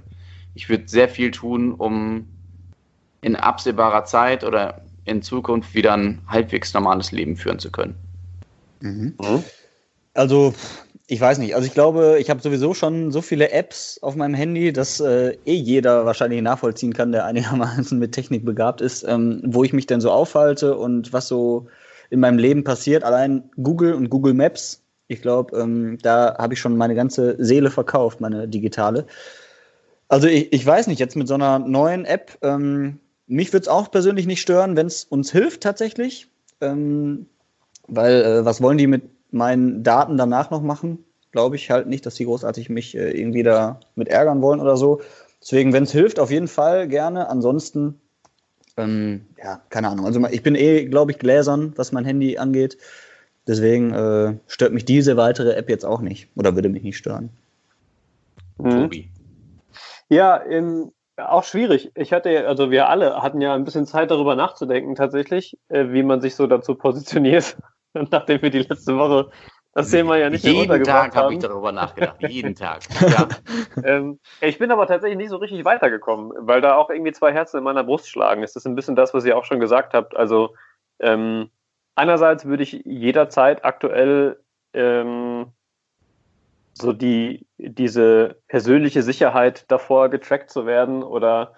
ich würde sehr viel tun, um in absehbarer Zeit oder in Zukunft wieder ein halbwegs normales Leben führen zu können. Mhm. Mhm. Also, ich weiß nicht. Also, ich glaube, ich habe sowieso schon so viele Apps auf meinem Handy, dass äh, eh jeder wahrscheinlich nachvollziehen kann, der einigermaßen mit Technik begabt ist, ähm, wo ich mich denn so aufhalte und was so in meinem Leben passiert. Allein Google und Google Maps, ich glaube, ähm, da habe ich schon meine ganze Seele verkauft, meine digitale. Also, ich, ich weiß nicht, jetzt mit so einer neuen App, ähm, mich würde es auch persönlich nicht stören, wenn es uns hilft tatsächlich. Ähm, weil, äh, was wollen die mit meinen Daten danach noch machen? Glaube ich halt nicht, dass die großartig mich äh, irgendwie da mit ärgern wollen oder so. Deswegen, wenn es hilft, auf jeden Fall gerne. Ansonsten, ähm, ja, keine Ahnung. Also ich bin eh, glaube ich, gläsern, was mein Handy angeht. Deswegen äh, stört mich diese weitere App jetzt auch nicht oder würde mich nicht stören. Mhm. Tobi. Ja, ähm, auch schwierig. Ich hatte, also wir alle hatten ja ein bisschen Zeit darüber nachzudenken tatsächlich, äh, wie man sich so dazu positioniert, nachdem wir die letzte Woche das Thema ja nicht mehr Jeden untergebracht Tag habe ich darüber nachgedacht. Jeden Tag. Ja. Ähm, ich bin aber tatsächlich nicht so richtig weitergekommen, weil da auch irgendwie zwei Herzen in meiner Brust schlagen. Es ist ein bisschen das, was ihr auch schon gesagt habt. Also ähm, einerseits würde ich jederzeit aktuell ähm, so die diese persönliche Sicherheit davor getrackt zu werden oder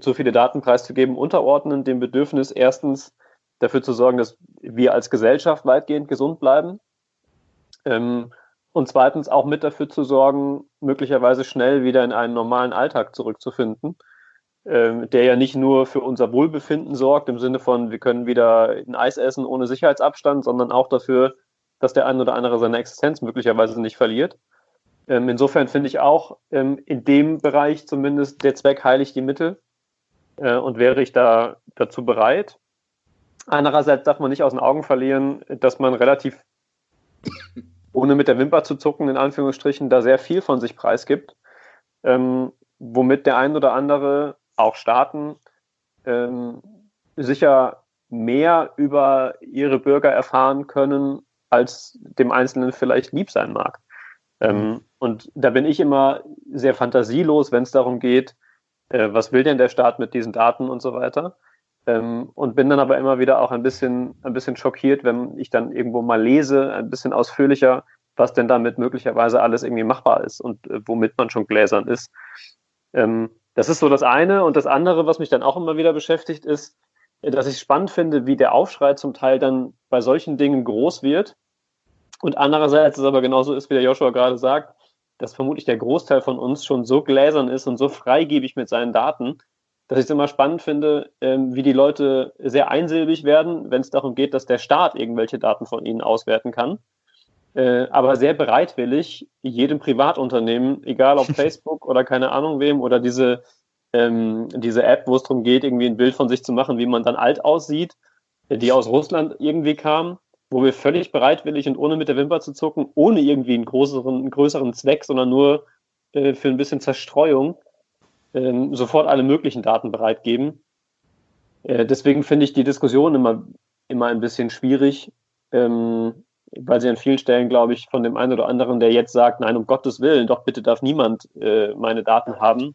zu viele Daten preiszugeben, unterordnen dem Bedürfnis erstens dafür zu sorgen, dass wir als Gesellschaft weitgehend gesund bleiben. Ähm, und zweitens auch mit dafür zu sorgen, möglicherweise schnell wieder in einen normalen Alltag zurückzufinden, ähm, der ja nicht nur für unser Wohlbefinden sorgt, im Sinne von, wir können wieder ein Eis essen ohne Sicherheitsabstand, sondern auch dafür, dass der ein oder andere seine Existenz möglicherweise nicht verliert. Ähm, insofern finde ich auch ähm, in dem Bereich zumindest der Zweck heiligt die Mittel äh, und wäre ich da dazu bereit. Andererseits darf man nicht aus den Augen verlieren, dass man relativ ohne mit der Wimper zu zucken, in Anführungsstrichen, da sehr viel von sich preisgibt, ähm, womit der ein oder andere, auch Staaten, ähm, sicher mehr über ihre Bürger erfahren können, als dem Einzelnen vielleicht lieb sein mag. Ähm, und da bin ich immer sehr fantasielos, wenn es darum geht, äh, was will denn der Staat mit diesen Daten und so weiter. Ähm, und bin dann aber immer wieder auch ein bisschen, ein bisschen schockiert, wenn ich dann irgendwo mal lese, ein bisschen ausführlicher, was denn damit möglicherweise alles irgendwie machbar ist und äh, womit man schon gläsern ist. Ähm, das ist so das eine. Und das andere, was mich dann auch immer wieder beschäftigt, ist, äh, dass ich spannend finde, wie der Aufschrei zum Teil dann bei solchen Dingen groß wird. Und andererseits es aber genauso ist, wie der Joshua gerade sagt, dass vermutlich der Großteil von uns schon so gläsern ist und so freigebig mit seinen Daten, dass ich es immer spannend finde, ähm, wie die Leute sehr einsilbig werden, wenn es darum geht, dass der Staat irgendwelche Daten von ihnen auswerten kann. Äh, aber sehr bereitwillig jedem Privatunternehmen, egal ob Facebook oder keine Ahnung wem oder diese, ähm, diese App, wo es darum geht, irgendwie ein Bild von sich zu machen, wie man dann alt aussieht, die aus Russland irgendwie kam, wo wir völlig bereitwillig und ohne mit der Wimper zu zucken, ohne irgendwie einen größeren, einen größeren Zweck, sondern nur äh, für ein bisschen Zerstreuung, ähm, sofort alle möglichen Daten bereitgeben. Äh, deswegen finde ich die Diskussion immer, immer ein bisschen schwierig, ähm, weil sie an vielen Stellen, glaube ich, von dem einen oder anderen, der jetzt sagt, nein, um Gottes Willen, doch bitte darf niemand äh, meine Daten haben,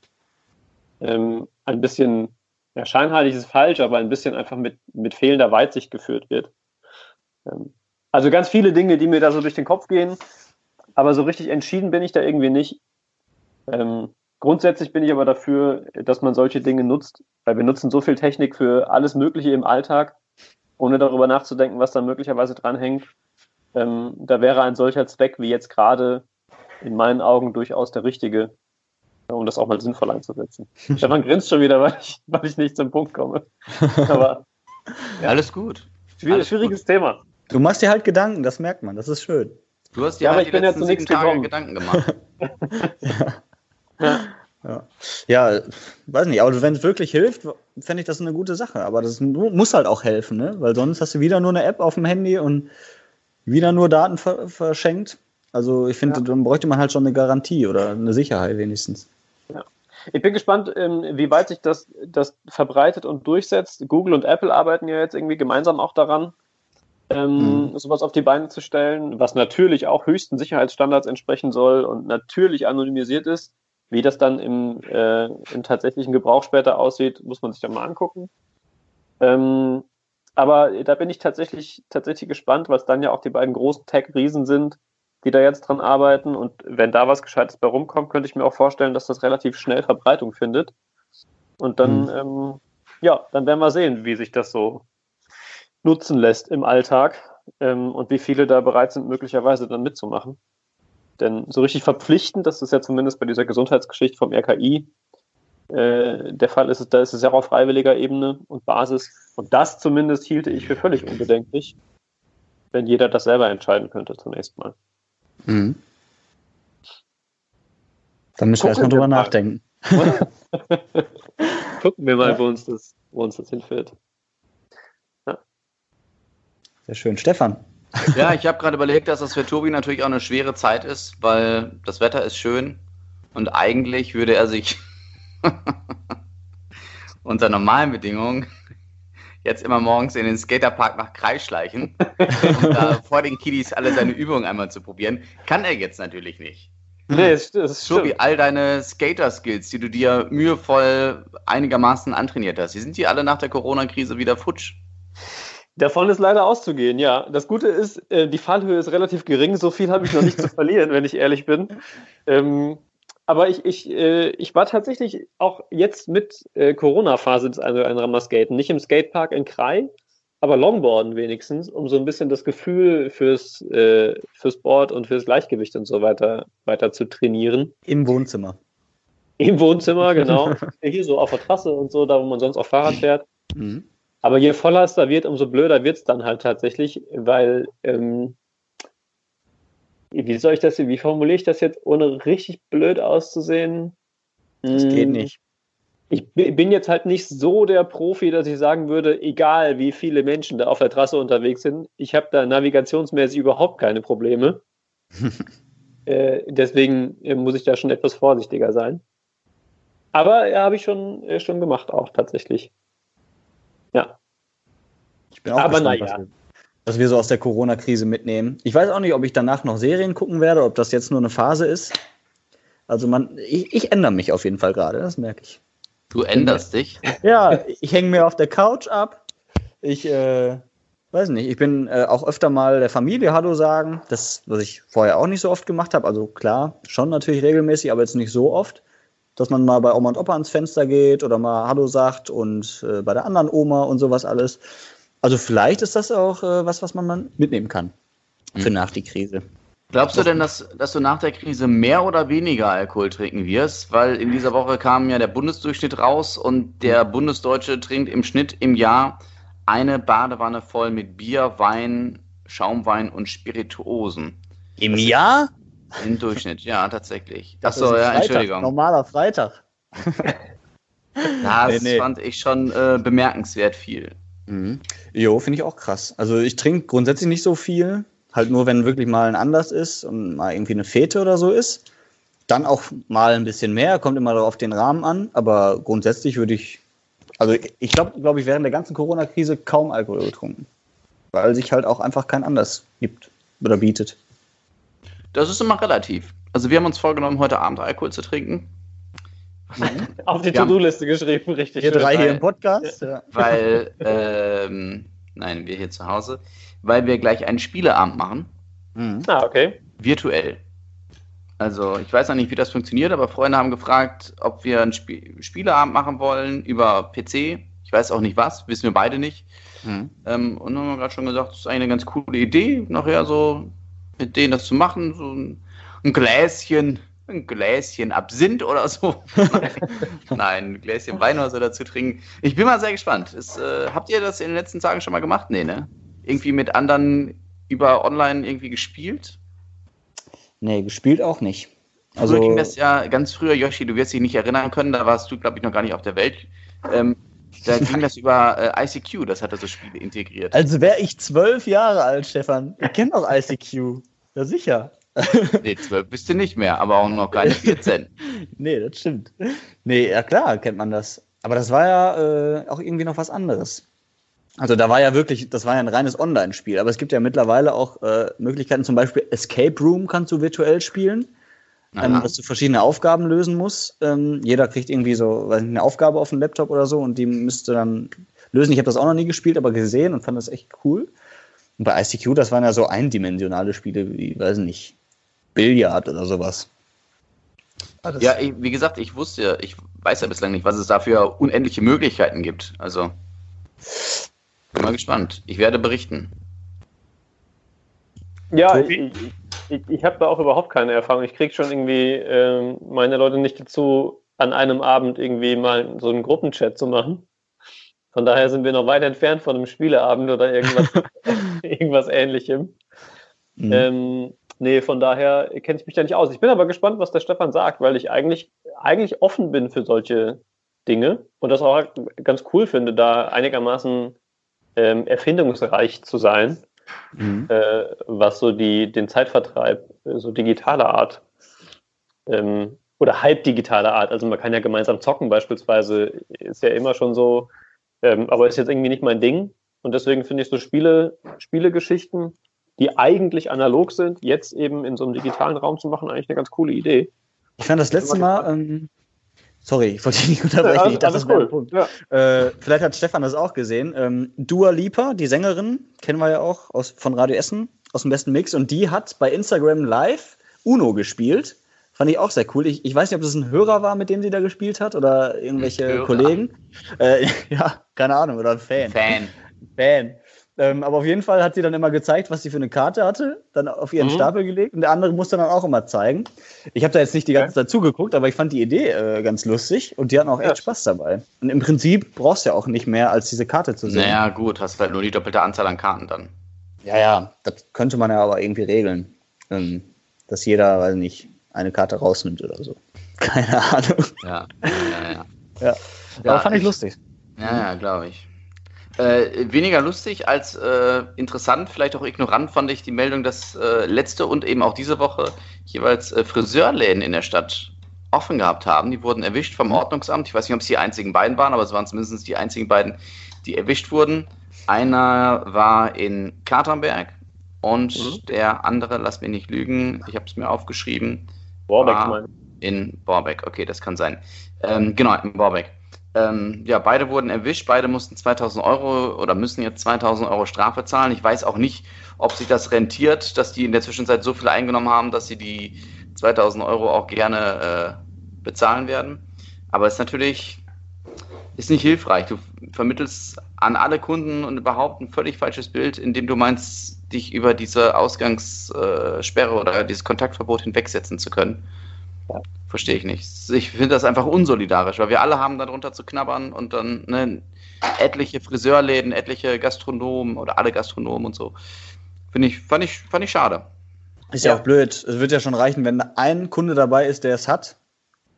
ähm, ein bisschen, ja, scheinheilig ist falsch, aber ein bisschen einfach mit, mit fehlender Weitsicht geführt wird. Ähm, also ganz viele Dinge, die mir da so durch den Kopf gehen, aber so richtig entschieden bin ich da irgendwie nicht. Ähm, grundsätzlich bin ich aber dafür, dass man solche Dinge nutzt, weil wir nutzen so viel Technik für alles Mögliche im Alltag, ohne darüber nachzudenken, was da möglicherweise dranhängt. Ähm, da wäre ein solcher Zweck wie jetzt gerade in meinen Augen durchaus der richtige, um das auch mal sinnvoll einzusetzen. Stefan grinst schon wieder, weil ich, weil ich nicht zum Punkt komme. Aber Ja. Alles gut. schwierig, Alles schwieriges gut. Thema. Du machst dir halt Gedanken, das merkt man, das ist schön. Du hast dir Ja, aber halt ich die bin ja letzten zu sieben Tage gekommen. Gedanken gemacht. Ja. ja, weiß nicht, aber wenn es wirklich hilft, fände ich das eine gute Sache. Aber das mu- muss halt auch helfen, ne? Weil sonst hast du wieder nur eine App auf dem Handy und wieder nur Daten ver verschenkt. Also ich finde, Ja. dann bräuchte man halt schon eine Garantie oder eine Sicherheit wenigstens. Ich bin gespannt, ähm, wie weit sich das, das verbreitet und durchsetzt. Google und Apple arbeiten ja jetzt irgendwie gemeinsam auch daran, ähm, sowas auf die Beine zu stellen, was natürlich auch höchsten Sicherheitsstandards entsprechen soll und natürlich anonymisiert ist. Wie das dann im, äh, im tatsächlichen Gebrauch später aussieht, muss man sich dann mal angucken. Ähm, aber da bin ich tatsächlich, tatsächlich gespannt, was dann ja auch die beiden großen Tech-Riesen sind, die da jetzt dran arbeiten. Und wenn da was Gescheites bei rumkommt, könnte ich mir auch vorstellen, dass das relativ schnell Verbreitung findet. Und dann, ähm, ja, dann werden wir sehen, wie sich das so nutzen lässt im Alltag ähm, und wie viele da bereit sind, möglicherweise dann mitzumachen. Denn so richtig verpflichtend, das ist ja zumindest bei dieser Gesundheitsgeschichte vom RKI äh, der Fall ist, da ist es ja auch auf freiwilliger Ebene und Basis. Und das zumindest hielte ich für völlig unbedenklich, wenn jeder das selber entscheiden könnte zunächst mal. Mhm. Dann müssen wir erstmal drüber mal. nachdenken. Gucken wir mal, Ja. wo, uns das, wo uns das hinführt. Sehr schön. Stefan. Ja, ich habe gerade überlegt, dass das für Tobi natürlich auch eine schwere Zeit ist, weil das Wetter ist schön Und eigentlich würde er sich unter normalen Bedingungen jetzt immer morgens in den Skaterpark nach Kreis schleichen, um da vor den Kiddies alle seine Übungen einmal zu probieren. Kann er jetzt natürlich nicht. Nee, So stimmt. wie all deine Skater-Skills, die du dir mühevoll einigermaßen antrainiert hast. Die sind die alle nach der Corona-Krise wieder futsch. Davon ist leider auszugehen, ja. Das Gute ist, äh, die Fallhöhe ist relativ gering, so viel habe ich noch nicht zu verlieren, wenn ich ehrlich bin. Ähm, aber ich, ich, äh, ich war tatsächlich auch jetzt mit äh, Corona-Phase des Mal skaten. Nicht im Skatepark in Krai, aber Longboarden wenigstens, um so ein bisschen das Gefühl fürs, äh, fürs Board und fürs Gleichgewicht und so weiter, weiter zu trainieren. Im Wohnzimmer. Im Wohnzimmer, genau. Hier so auf der Trasse und so, da wo man sonst auch Fahrrad fährt. Mhm. Aber je voller es da wird, umso blöder wird es dann halt tatsächlich, weil, ähm, wie soll ich das, wie formuliere ich das jetzt, ohne richtig blöd auszusehen? Das geht Mm, nicht. Ich bi- bin jetzt halt nicht so der Profi, dass ich sagen würde, egal wie viele Menschen da auf der Trasse unterwegs sind, ich habe da navigationsmäßig überhaupt keine Probleme. äh, deswegen äh, muss ich da schon etwas vorsichtiger sein. Aber ja, habe ich schon, äh, schon gemacht auch tatsächlich. Ja. Ich bin auch Aber gespannt, na ja. was, wir, was wir so aus der Corona-Krise mitnehmen. Ich weiß auch nicht, ob ich danach noch Serien gucken werde, ob das jetzt nur eine Phase ist. Also man, ich, ich ändere mich auf jeden Fall gerade, das merke ich. Du änderst dich. Ja, ich hänge mir auf der Couch ab. Ich äh, weiß nicht, ich bin äh, auch öfter mal der Familie Hallo sagen. Das, was ich vorher auch nicht so oft gemacht habe. Also klar, schon natürlich regelmäßig, aber jetzt nicht so oft. Dass man mal bei Oma und Opa ans Fenster geht oder mal Hallo sagt und äh, bei der anderen Oma und sowas alles. Also vielleicht ist das auch äh, was, was man mitnehmen kann für Mhm. nach die Krise. Glaubst du denn, dass, dass du nach der Krise mehr oder weniger Alkohol trinken wirst? Weil in dieser Woche kam ja der Bundesdurchschnitt raus und der Bundesdeutsche trinkt im Schnitt im Jahr eine Badewanne voll mit Bier, Wein, Schaumwein und Spirituosen. Im Jahr? Im Durchschnitt, ja, tatsächlich. Das Achso, ist ja, Freitag, Entschuldigung. Normaler Freitag. Das Nee, nee. fand ich schon äh, bemerkenswert viel. Mhm. Jo, finde ich auch krass. Also ich trinke grundsätzlich nicht so viel. Halt nur, wenn wirklich mal ein Anlass ist und mal irgendwie eine Fete oder so ist. Dann auch mal ein bisschen mehr, kommt immer auf den Rahmen an. Aber grundsätzlich würde ich, also ich glaube, glaube ich, während der ganzen Corona-Krise kaum Alkohol getrunken. Weil sich halt auch einfach kein Anlass gibt oder bietet. Das ist immer relativ. Also wir haben uns vorgenommen, heute Abend Alkohol zu trinken, Auf die. To-Do-Liste geschrieben, richtig. Wir schön. drei hier weil- im Podcast. Ja. weil, ähm, nein, wir hier zu Hause, weil wir gleich einen Spieleabend machen, Mhm. Ah, okay. virtuell. Also ich weiß noch nicht, wie das funktioniert, aber Freunde haben gefragt, ob wir einen Spie Spieleabend machen wollen über PC. Ich weiß auch nicht was, wissen wir beide nicht. Mhm. Ähm, und dann haben wir gerade schon gesagt, das ist eine ganz coole Idee, nachher so mit denen das zu machen, so ein, ein Gläschen, ein Gläschen Absinth oder so. Nein, ein Gläschen Wein oder so dazu trinken. Ich bin mal sehr gespannt. Ist, äh, habt ihr das in den letzten Tagen schon mal gemacht? Nee, ne? Irgendwie mit anderen über online irgendwie gespielt? Nee, gespielt auch nicht. Also Also, ging das ja ganz früher, Yoshi, du wirst dich nicht erinnern können, da warst du, glaube ich, noch gar nicht auf der Welt. Ähm, da ging das über äh, ICQ, das hatte so Spiele integriert. also wäre ich zwölf Jahre alt, Stefan. Ich kenne doch ICQ. Ja, sicher. Nee, 12 bist du nicht mehr, aber auch noch keine 14. Nee, das stimmt. Nee, ja klar, kennt man das. Aber das war ja äh, auch irgendwie noch was anderes. Also da war ja wirklich, das war ja ein reines Online-Spiel, aber es gibt ja mittlerweile auch äh, Möglichkeiten, zum Beispiel Escape Room kannst du virtuell spielen, ähm, dass du verschiedene Aufgaben lösen musst. Ähm, jeder kriegt irgendwie so weiß nicht, eine Aufgabe auf dem Laptop oder so und die müsste dann lösen. Ich habe das auch noch nie gespielt, aber gesehen und fand das echt cool. Und bei ICQ, das waren ja so eindimensionale Spiele wie, weiß nicht, Billard oder sowas. Ja, ich, wie gesagt, ich wusste, ich weiß ja bislang nicht, was es da für unendliche Möglichkeiten gibt. Also, bin mal gespannt. Ich werde berichten. Ja, Tobi? ich, ich, ich habe da auch überhaupt keine Erfahrung. Ich kriege schon irgendwie ähm, meine Leute nicht dazu, an einem Abend irgendwie mal so einen Gruppenchat zu machen. Von daher sind wir noch weit entfernt von einem Spieleabend oder irgendwas, irgendwas ähnlichem. Mhm. Ähm, nee, von daher kenne ich mich da nicht aus. Ich bin aber gespannt, was der Stefan sagt, weil ich eigentlich, eigentlich offen bin für solche Dinge und das auch ganz cool finde, da einigermaßen ähm, erfindungsreich zu sein Mhm. äh, was so die, den Zeitvertreib, äh, so digitale Art ähm, oder halb digitale Art. Also man kann ja gemeinsam zocken beispielsweise, ist ja immer schon so, ähm, aber ist jetzt irgendwie nicht mein Ding. Und deswegen finde ich so Spiele, Spielegeschichten, die eigentlich analog sind, jetzt eben in so einem digitalen Raum zu machen, eigentlich eine ganz coole Idee. Ich fand das letzte Mal, ähm, sorry, ich wollte dich nicht unterbrechen. Ja, ich dachte, alles das cool. Punkt. Ja. Äh, vielleicht hat Stefan das auch gesehen. Ähm, Dua Lipa, die Sängerin, kennen wir ja auch aus, von Radio Essen, aus dem besten Mix. Und die hat bei Instagram Live Uno gespielt. Fand ich auch sehr cool. Ich, ich weiß nicht, ob das ein Hörer war, mit dem sie da gespielt hat oder irgendwelche Hörer. Kollegen. Äh, ja, keine Ahnung, oder ein Fan. Fan. Fan. Ähm, aber auf jeden Fall hat sie dann immer gezeigt, was sie für eine Karte hatte, dann auf ihren Mhm. Stapel gelegt und der andere musste dann auch immer zeigen. Ich habe da jetzt nicht die ganze Zeit zugeguckt, aber ich fand die Idee äh, ganz lustig und die hatten auch echt Ja. Spaß dabei. Und im Prinzip brauchst du ja auch nicht mehr als diese Karte zu sehen. Naja, gut, hast halt nur die doppelte Anzahl an Karten dann. Ja, ja, das könnte man ja aber irgendwie regeln. Ähm, dass jeder, weiß nicht, eine Karte rausnimmt oder so. Keine Ahnung. Ja, ja, ja. Ja. Ja, aber fand ich ich- lustig. Ja, ja, glaube ich. Äh, weniger lustig als äh, interessant, vielleicht auch ignorant fand ich die Meldung, dass äh, letzte und eben auch diese Woche jeweils äh, Friseurläden in der Stadt offen gehabt haben. Die wurden erwischt vom Ordnungsamt. Ich weiß nicht, ob es die einzigen beiden waren, aber es waren zumindest die einzigen beiden, die erwischt wurden. Einer war in Katernberg und Mhm. der andere, lass mich nicht lügen, ich habe es mir aufgeschrieben, Ah. meine in Borbeck, okay, das kann sein. Ähm, genau, in Borbeck. Ähm, ja, beide wurden erwischt, beide mussten 2000 Euro oder müssen jetzt 2000 Euro Strafe zahlen. Ich weiß auch nicht, ob sich das rentiert, dass die in der Zwischenzeit so viel eingenommen haben, dass sie die 2000 Euro auch gerne äh, bezahlen werden. Aber es ist natürlich ist nicht hilfreich. Du vermittelst an alle Kunden und überhaupt ein völlig falsches Bild, indem du meinst, dich über diese Ausgangssperre oder dieses Kontaktverbot hinwegsetzen zu können. Verstehe ich nicht. Ich finde das einfach unsolidarisch, weil wir alle haben darunter zu knabbern und dann ne, etliche Friseurläden, etliche Gastronomen oder alle Gastronomen und so. Finde ich, fand ich, fand ich schade. Ist ja. Ja. auch blöd. Es wird ja schon reichen, wenn ein Kunde dabei ist, der es hat.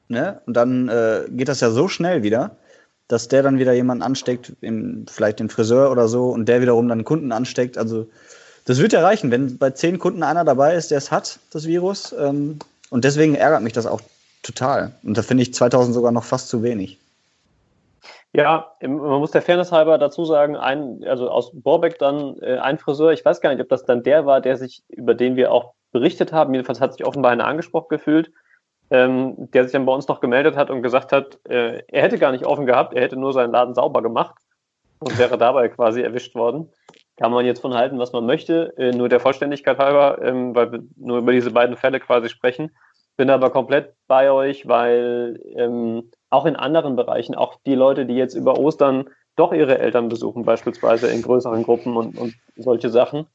Ne? Und dann äh, geht das ja so schnell wieder, dass der dann wieder jemanden ansteckt, im, vielleicht den Friseur oder so, und der wiederum dann Kunden ansteckt. Also das wird ja reichen, wenn bei zehn Kunden einer dabei ist, der es hat, das Virus. Ähm, und deswegen ärgert mich das auch total. Und da finde ich 2000 sogar noch fast zu wenig. Ja, man muss der Fairness halber dazu sagen, ein, also aus Borbeck dann äh, ein Friseur, ich weiß gar nicht, ob das dann der war, der sich, über den wir auch berichtet haben, jedenfalls hat sich offenbar einer angesprochen gefühlt, ähm, der sich dann bei uns noch gemeldet hat und gesagt hat, äh, er hätte gar nicht offen gehabt, er hätte nur seinen Laden sauber gemacht und wäre dabei quasi erwischt worden. Kann man jetzt von halten, was man möchte, äh, nur der Vollständigkeit halber, ähm, weil wir nur über diese beiden Fälle quasi sprechen. Bin aber komplett bei euch, weil ähm, auch in anderen Bereichen, auch die Leute, die jetzt über Ostern doch ihre Eltern besuchen, beispielsweise in größeren Gruppen und, und solche Sachen,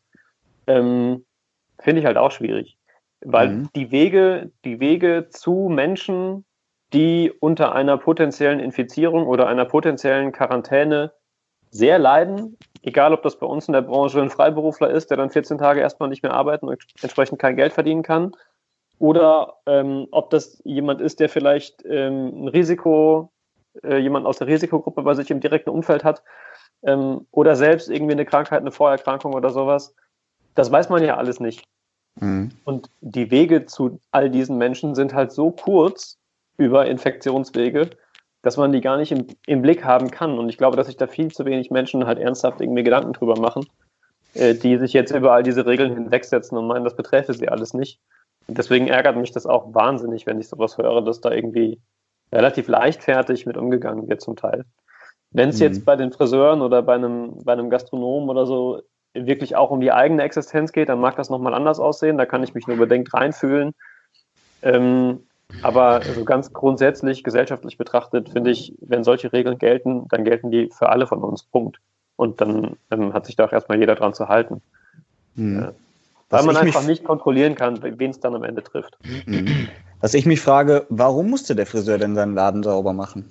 ähm, finde ich halt auch schwierig. Weil Mhm. die Wege, die Wege zu Menschen, die unter einer potenziellen Infizierung oder einer potenziellen Quarantäne sehr leiden, egal ob das bei uns in der Branche ein Freiberufler ist, der dann 14 Tage erstmal nicht mehr arbeiten und entsprechend kein Geld verdienen kann, oder ähm, ob das jemand ist, der vielleicht ähm, ein Risiko, äh, jemand aus der Risikogruppe bei sich im direkten Umfeld hat, ähm, oder selbst irgendwie eine Krankheit, eine Vorerkrankung oder sowas. Das weiß man ja alles nicht. Und die Wege zu all diesen Menschen sind halt so kurz über Infektionswege, dass man die gar nicht im, im Blick haben kann. Und ich glaube, dass sich da viel zu wenig Menschen halt ernsthaft irgendwie Gedanken drüber machen, äh, die sich jetzt über all diese Regeln hinwegsetzen und meinen, das beträfe sie alles nicht. Und deswegen ärgert mich das auch wahnsinnig, wenn ich sowas höre, dass da irgendwie relativ leichtfertig mit umgegangen wird zum Teil. Wenn es Mhm. jetzt bei den Friseuren oder bei einem, bei einem Gastronomen oder so wirklich auch um die eigene Existenz geht, dann mag das nochmal anders aussehen. Da kann ich mich nur bedingt reinfühlen. Ähm, aber so ganz grundsätzlich, gesellschaftlich betrachtet, finde ich, wenn solche Regeln gelten, dann gelten die für alle von uns. Punkt. Und dann ähm, hat sich da auch erstmal jeder dran zu halten. Mhm. Ja. Was Weil man ich mich- einfach nicht kontrollieren kann, wen es dann am Ende trifft. Mhm. Was ich mich frage, warum musste der Friseur denn seinen Laden sauber machen?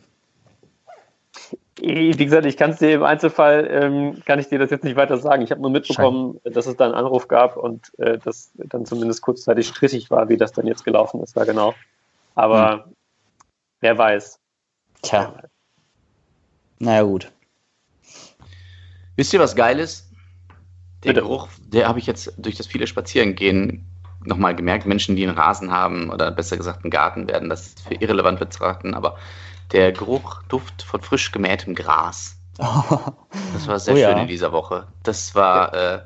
Wie gesagt, ich kann es dir im Einzelfall, ähm, kann ich dir das jetzt nicht weiter sagen. Ich habe nur mitbekommen, dass es da einen Anruf gab und äh, dass dann zumindest kurzzeitig strittig war, wie das dann jetzt gelaufen ist, da genau. Aber wer weiß. Tja. Naja, gut. Wisst ihr, was geil ist? Der Bitte. Geruch, der habe ich jetzt durch das viele Spazierengehen nochmal gemerkt, Menschen, die einen Rasen haben oder besser gesagt einen Garten, werden das für irrelevant betrachten, aber der Geruch, Duft von frisch gemähtem Gras, das war sehr Oh schön ja. in dieser Woche. Das war äh,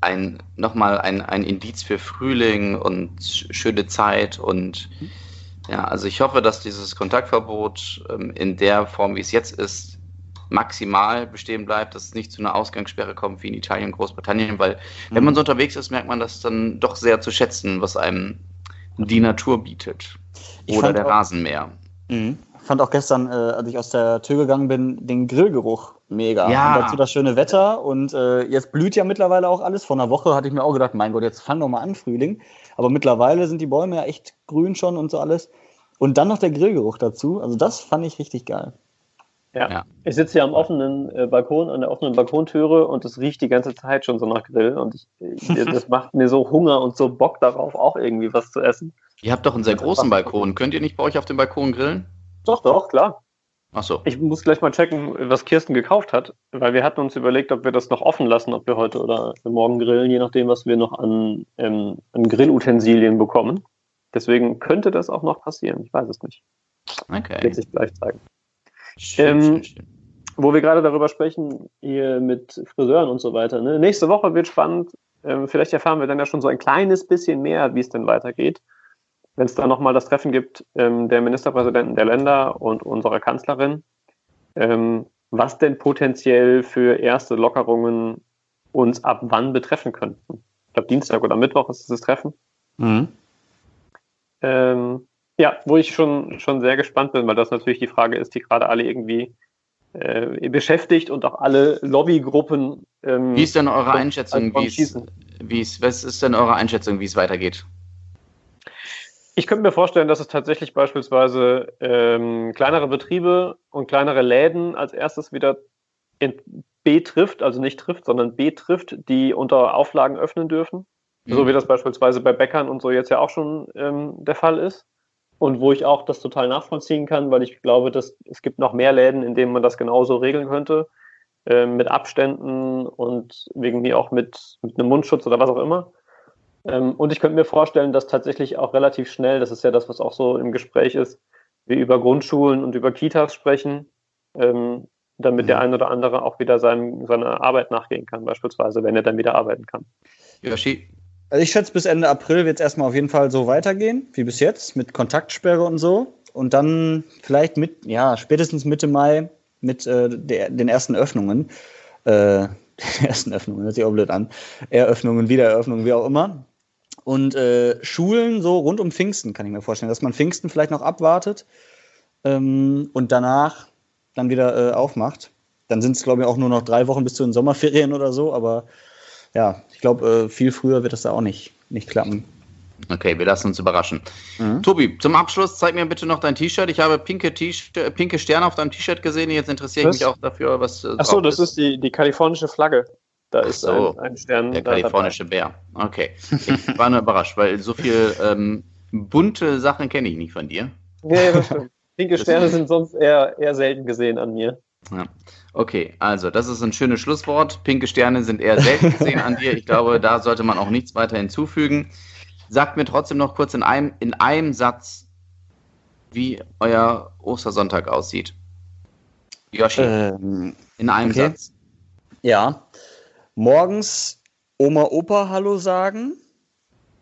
ein, nochmal ein, ein Indiz für Frühling und sch- schöne Zeit und ja, also ich hoffe, dass dieses Kontaktverbot ähm, in der Form, wie es jetzt ist, maximal bestehen bleibt, dass es nicht zu einer Ausgangssperre kommt wie in Italien und Großbritannien, weil wenn Mhm. man so unterwegs ist, merkt man das dann doch sehr zu schätzen, was einem die Natur bietet. Ich Oder der auch- Rasenmäher. Mhm. Fand auch gestern, äh, als ich aus der Tür gegangen bin, den Grillgeruch mega. Ja. Und dazu das schöne Wetter und äh, jetzt blüht ja mittlerweile auch alles. Vor einer Woche hatte ich mir auch gedacht, mein Gott, jetzt fang doch mal an, Frühling. Aber mittlerweile sind die Bäume ja echt grün schon und so alles. Und dann noch der Grillgeruch dazu. Also das fand ich richtig geil. Ja. Ja. Ich sitze hier am offenen äh, Balkon, an der offenen Balkontüre und es riecht die ganze Zeit schon so nach Grill. Und ich, ich, das macht mir so Hunger und so Bock darauf, auch irgendwie was zu essen. Ihr habt doch einen sehr großen Balkon. Könnt ihr nicht bei euch auf dem Balkon grillen? Doch, doch, klar. Ach so. Ich muss gleich mal checken, was Kirsten gekauft hat, weil wir hatten uns überlegt, ob wir das noch offen lassen, ob wir heute oder morgen grillen, je nachdem, was wir noch an, ähm, an Grillutensilien bekommen. Deswegen könnte das auch noch passieren. Ich weiß es nicht. Okay. Wird sich gleich zeigen. Schön, Ähm, schön, schön. wo wir gerade darüber sprechen, hier mit Friseuren und so weiter. Ne? Nächste Woche wird spannend. Ähm, vielleicht erfahren wir dann ja schon so ein kleines bisschen mehr, wie es denn weitergeht. Wenn es da nochmal das Treffen gibt ähm, der Ministerpräsidenten der Länder und unserer Kanzlerin, ähm, was denn potenziell für erste Lockerungen uns ab wann betreffen könnten. Ich glaube, Dienstag oder Mittwoch ist dieses Treffen. Mhm. Ähm, ja, wo ich schon, schon sehr gespannt bin, weil das natürlich die Frage ist, die gerade alle irgendwie äh, beschäftigt und auch alle Lobbygruppen. Ähm, Wie ist denn eure Einschätzung, wie es, wie es, was ist denn eure Einschätzung, wie es weitergeht? Ich könnte mir vorstellen, dass es tatsächlich beispielsweise ähm, kleinere Betriebe und kleinere Läden als erstes wieder in B trifft, also nicht trifft, sondern B trifft, die unter Auflagen öffnen dürfen. Mhm. So wie das beispielsweise bei Bäckern und so jetzt ja auch schon ähm, der Fall ist. Und wo ich auch das total nachvollziehen kann, weil ich glaube, dass es gibt noch mehr Läden, in denen man das genauso regeln könnte, ähm, mit Abständen und irgendwie auch mit, mit einem Mundschutz oder was auch immer. Ähm, und ich könnte mir vorstellen, dass tatsächlich auch relativ schnell, das ist ja das, was auch so im Gespräch ist, wir über Grundschulen und über Kitas sprechen, ähm, damit Mhm. der ein oder andere auch wieder seinem, seiner Arbeit nachgehen kann, beispielsweise, wenn er dann wieder arbeiten kann. Yoshi, Also ich schätze, bis Ende April wird es erstmal auf jeden Fall so weitergehen, wie bis jetzt, mit Kontaktsperre und so. Und dann vielleicht mit, ja, spätestens Mitte Mai mit äh, der, den ersten Öffnungen. Äh, den ersten Öffnungen, hört sich auch blöd an. Eröffnungen, Wiedereröffnungen, wie auch immer. Und äh, Schulen so rund um Pfingsten, kann ich mir vorstellen, dass man Pfingsten vielleicht noch abwartet ähm, und danach dann wieder äh, aufmacht. Dann sind es, glaube ich, auch nur noch drei Wochen bis zu den Sommerferien oder so, aber ja, ich glaube, äh, viel früher wird das da auch nicht, nicht klappen. okay, wir lassen uns überraschen. Mhm. Tobi, zum Abschluss zeig mir bitte noch dein T-Shirt. Ich habe pinke, äh, pinke Sterne auf deinem T-Shirt gesehen. Jetzt interessiere ich Was? mich auch dafür, was. äh, Ach so, drauf das ist die, die kalifornische Flagge. Da ist so, ein, ein Stern. Der da kalifornische Bär. Okay. Ich war nur überrascht, weil so viel ähm, bunte Sachen kenne ich nicht von dir. dabei. Nee, das stimmt. Pinke Sterne sind sonst eher, eher selten gesehen an mir. Ja. Okay, also das ist ein schönes Schlusswort. Pinke Sterne sind eher selten gesehen an dir. Ich glaube, da sollte man auch nichts weiter hinzufügen. Sagt mir trotzdem noch kurz in einem, in einem Satz, wie euer Ostersonntag aussieht. Yoshi, Ähm, in einem okay. Satz. ja. Morgens Oma, Opa Hallo sagen,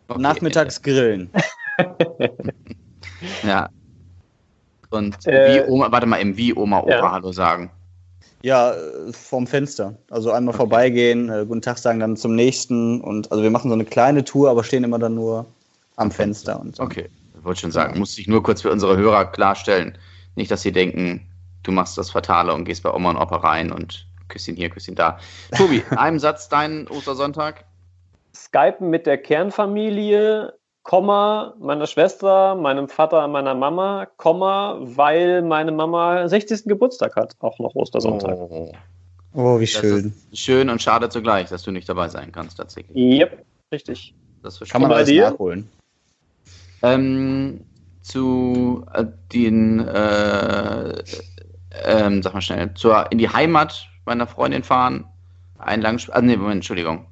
Okay. nachmittags grillen. Ja. Und Äh, wie Oma, warte mal, eben wie Oma, Opa ja. Hallo sagen. Ja, äh, vorm Fenster. Also einmal vorbeigehen, äh, guten Tag sagen, dann zum nächsten. Und also wir machen so eine kleine Tour, aber stehen immer dann nur am Fenster. Und so. Okay, ich wollte schon sagen, musste ich nur kurz für unsere Hörer klarstellen. Nicht, dass sie denken, du machst das Fatale und gehst bei Oma und Opa rein und küsst ihn hier, küsst ihn da. Tobi, in einem Satz deinen Ostersonntag. Skypen mit der Kernfamilie, Komma, meiner Schwester, meinem Vater, meiner Mama, Komma, weil meine Mama 60. Geburtstag hat, auch noch Ostersonntag. Oh, Oh, wie das schön. ist schön und schade zugleich, dass du nicht dabei sein kannst, tatsächlich. Yep, richtig. Das verstehe Kann man bei alles dir? nachholen. Ähm, zu äh, den, äh, ähm, sag mal schnell, zur, in die Heimat meiner Freundin fahren. Ein Langspiel, also nee, Moment, Entschuldigung.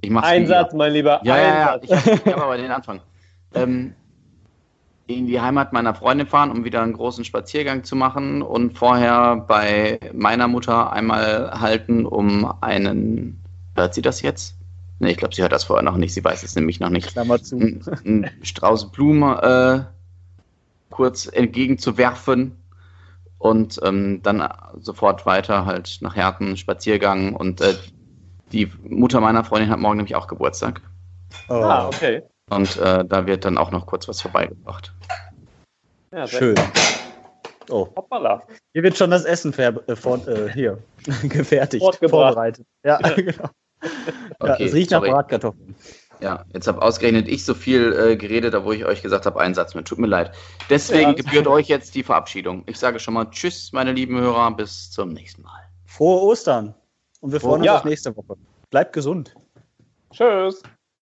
Ich mach's Ein. Satz, mein Lieber. Ja, ja, ja. Ich habe hab aber den Anfang. Ähm, in die Heimat meiner Freundin fahren, um wieder einen großen Spaziergang zu machen und vorher bei meiner Mutter einmal halten, um einen. Hört sie das jetzt? Nee, ich glaube, sie hört das vorher noch nicht. Sie weiß es nämlich noch nicht. Klammer zu. Ein, ein Strauß Blumen äh, kurz entgegenzuwerfen und ähm, dann sofort weiter halt nach Herten, Spaziergang und äh, die Mutter meiner Freundin hat morgen nämlich auch Geburtstag. Oh, Ah, okay. Und äh, da wird dann auch noch kurz was vorbeigebracht. Ja, sehr Schön. Oh, Hoppala. hier wird schon das Essen äh, vor, äh, hier gefertigt, vorbereitet. Ja, genau. ja, Okay, es riecht sorry. nach Bratkartoffeln. Ja, jetzt habe ausgerechnet ich so viel äh, geredet, da wo ich euch gesagt habe, einen Satz mehr. Tut mir leid. Deswegen Ja. gebührt euch jetzt die Verabschiedung. Ich sage schon mal Tschüss, meine lieben Hörer, bis zum nächsten Mal. Frohe Ostern. Und wir freuen uns Ja. auf nächste Woche. Bleibt gesund. Tschüss.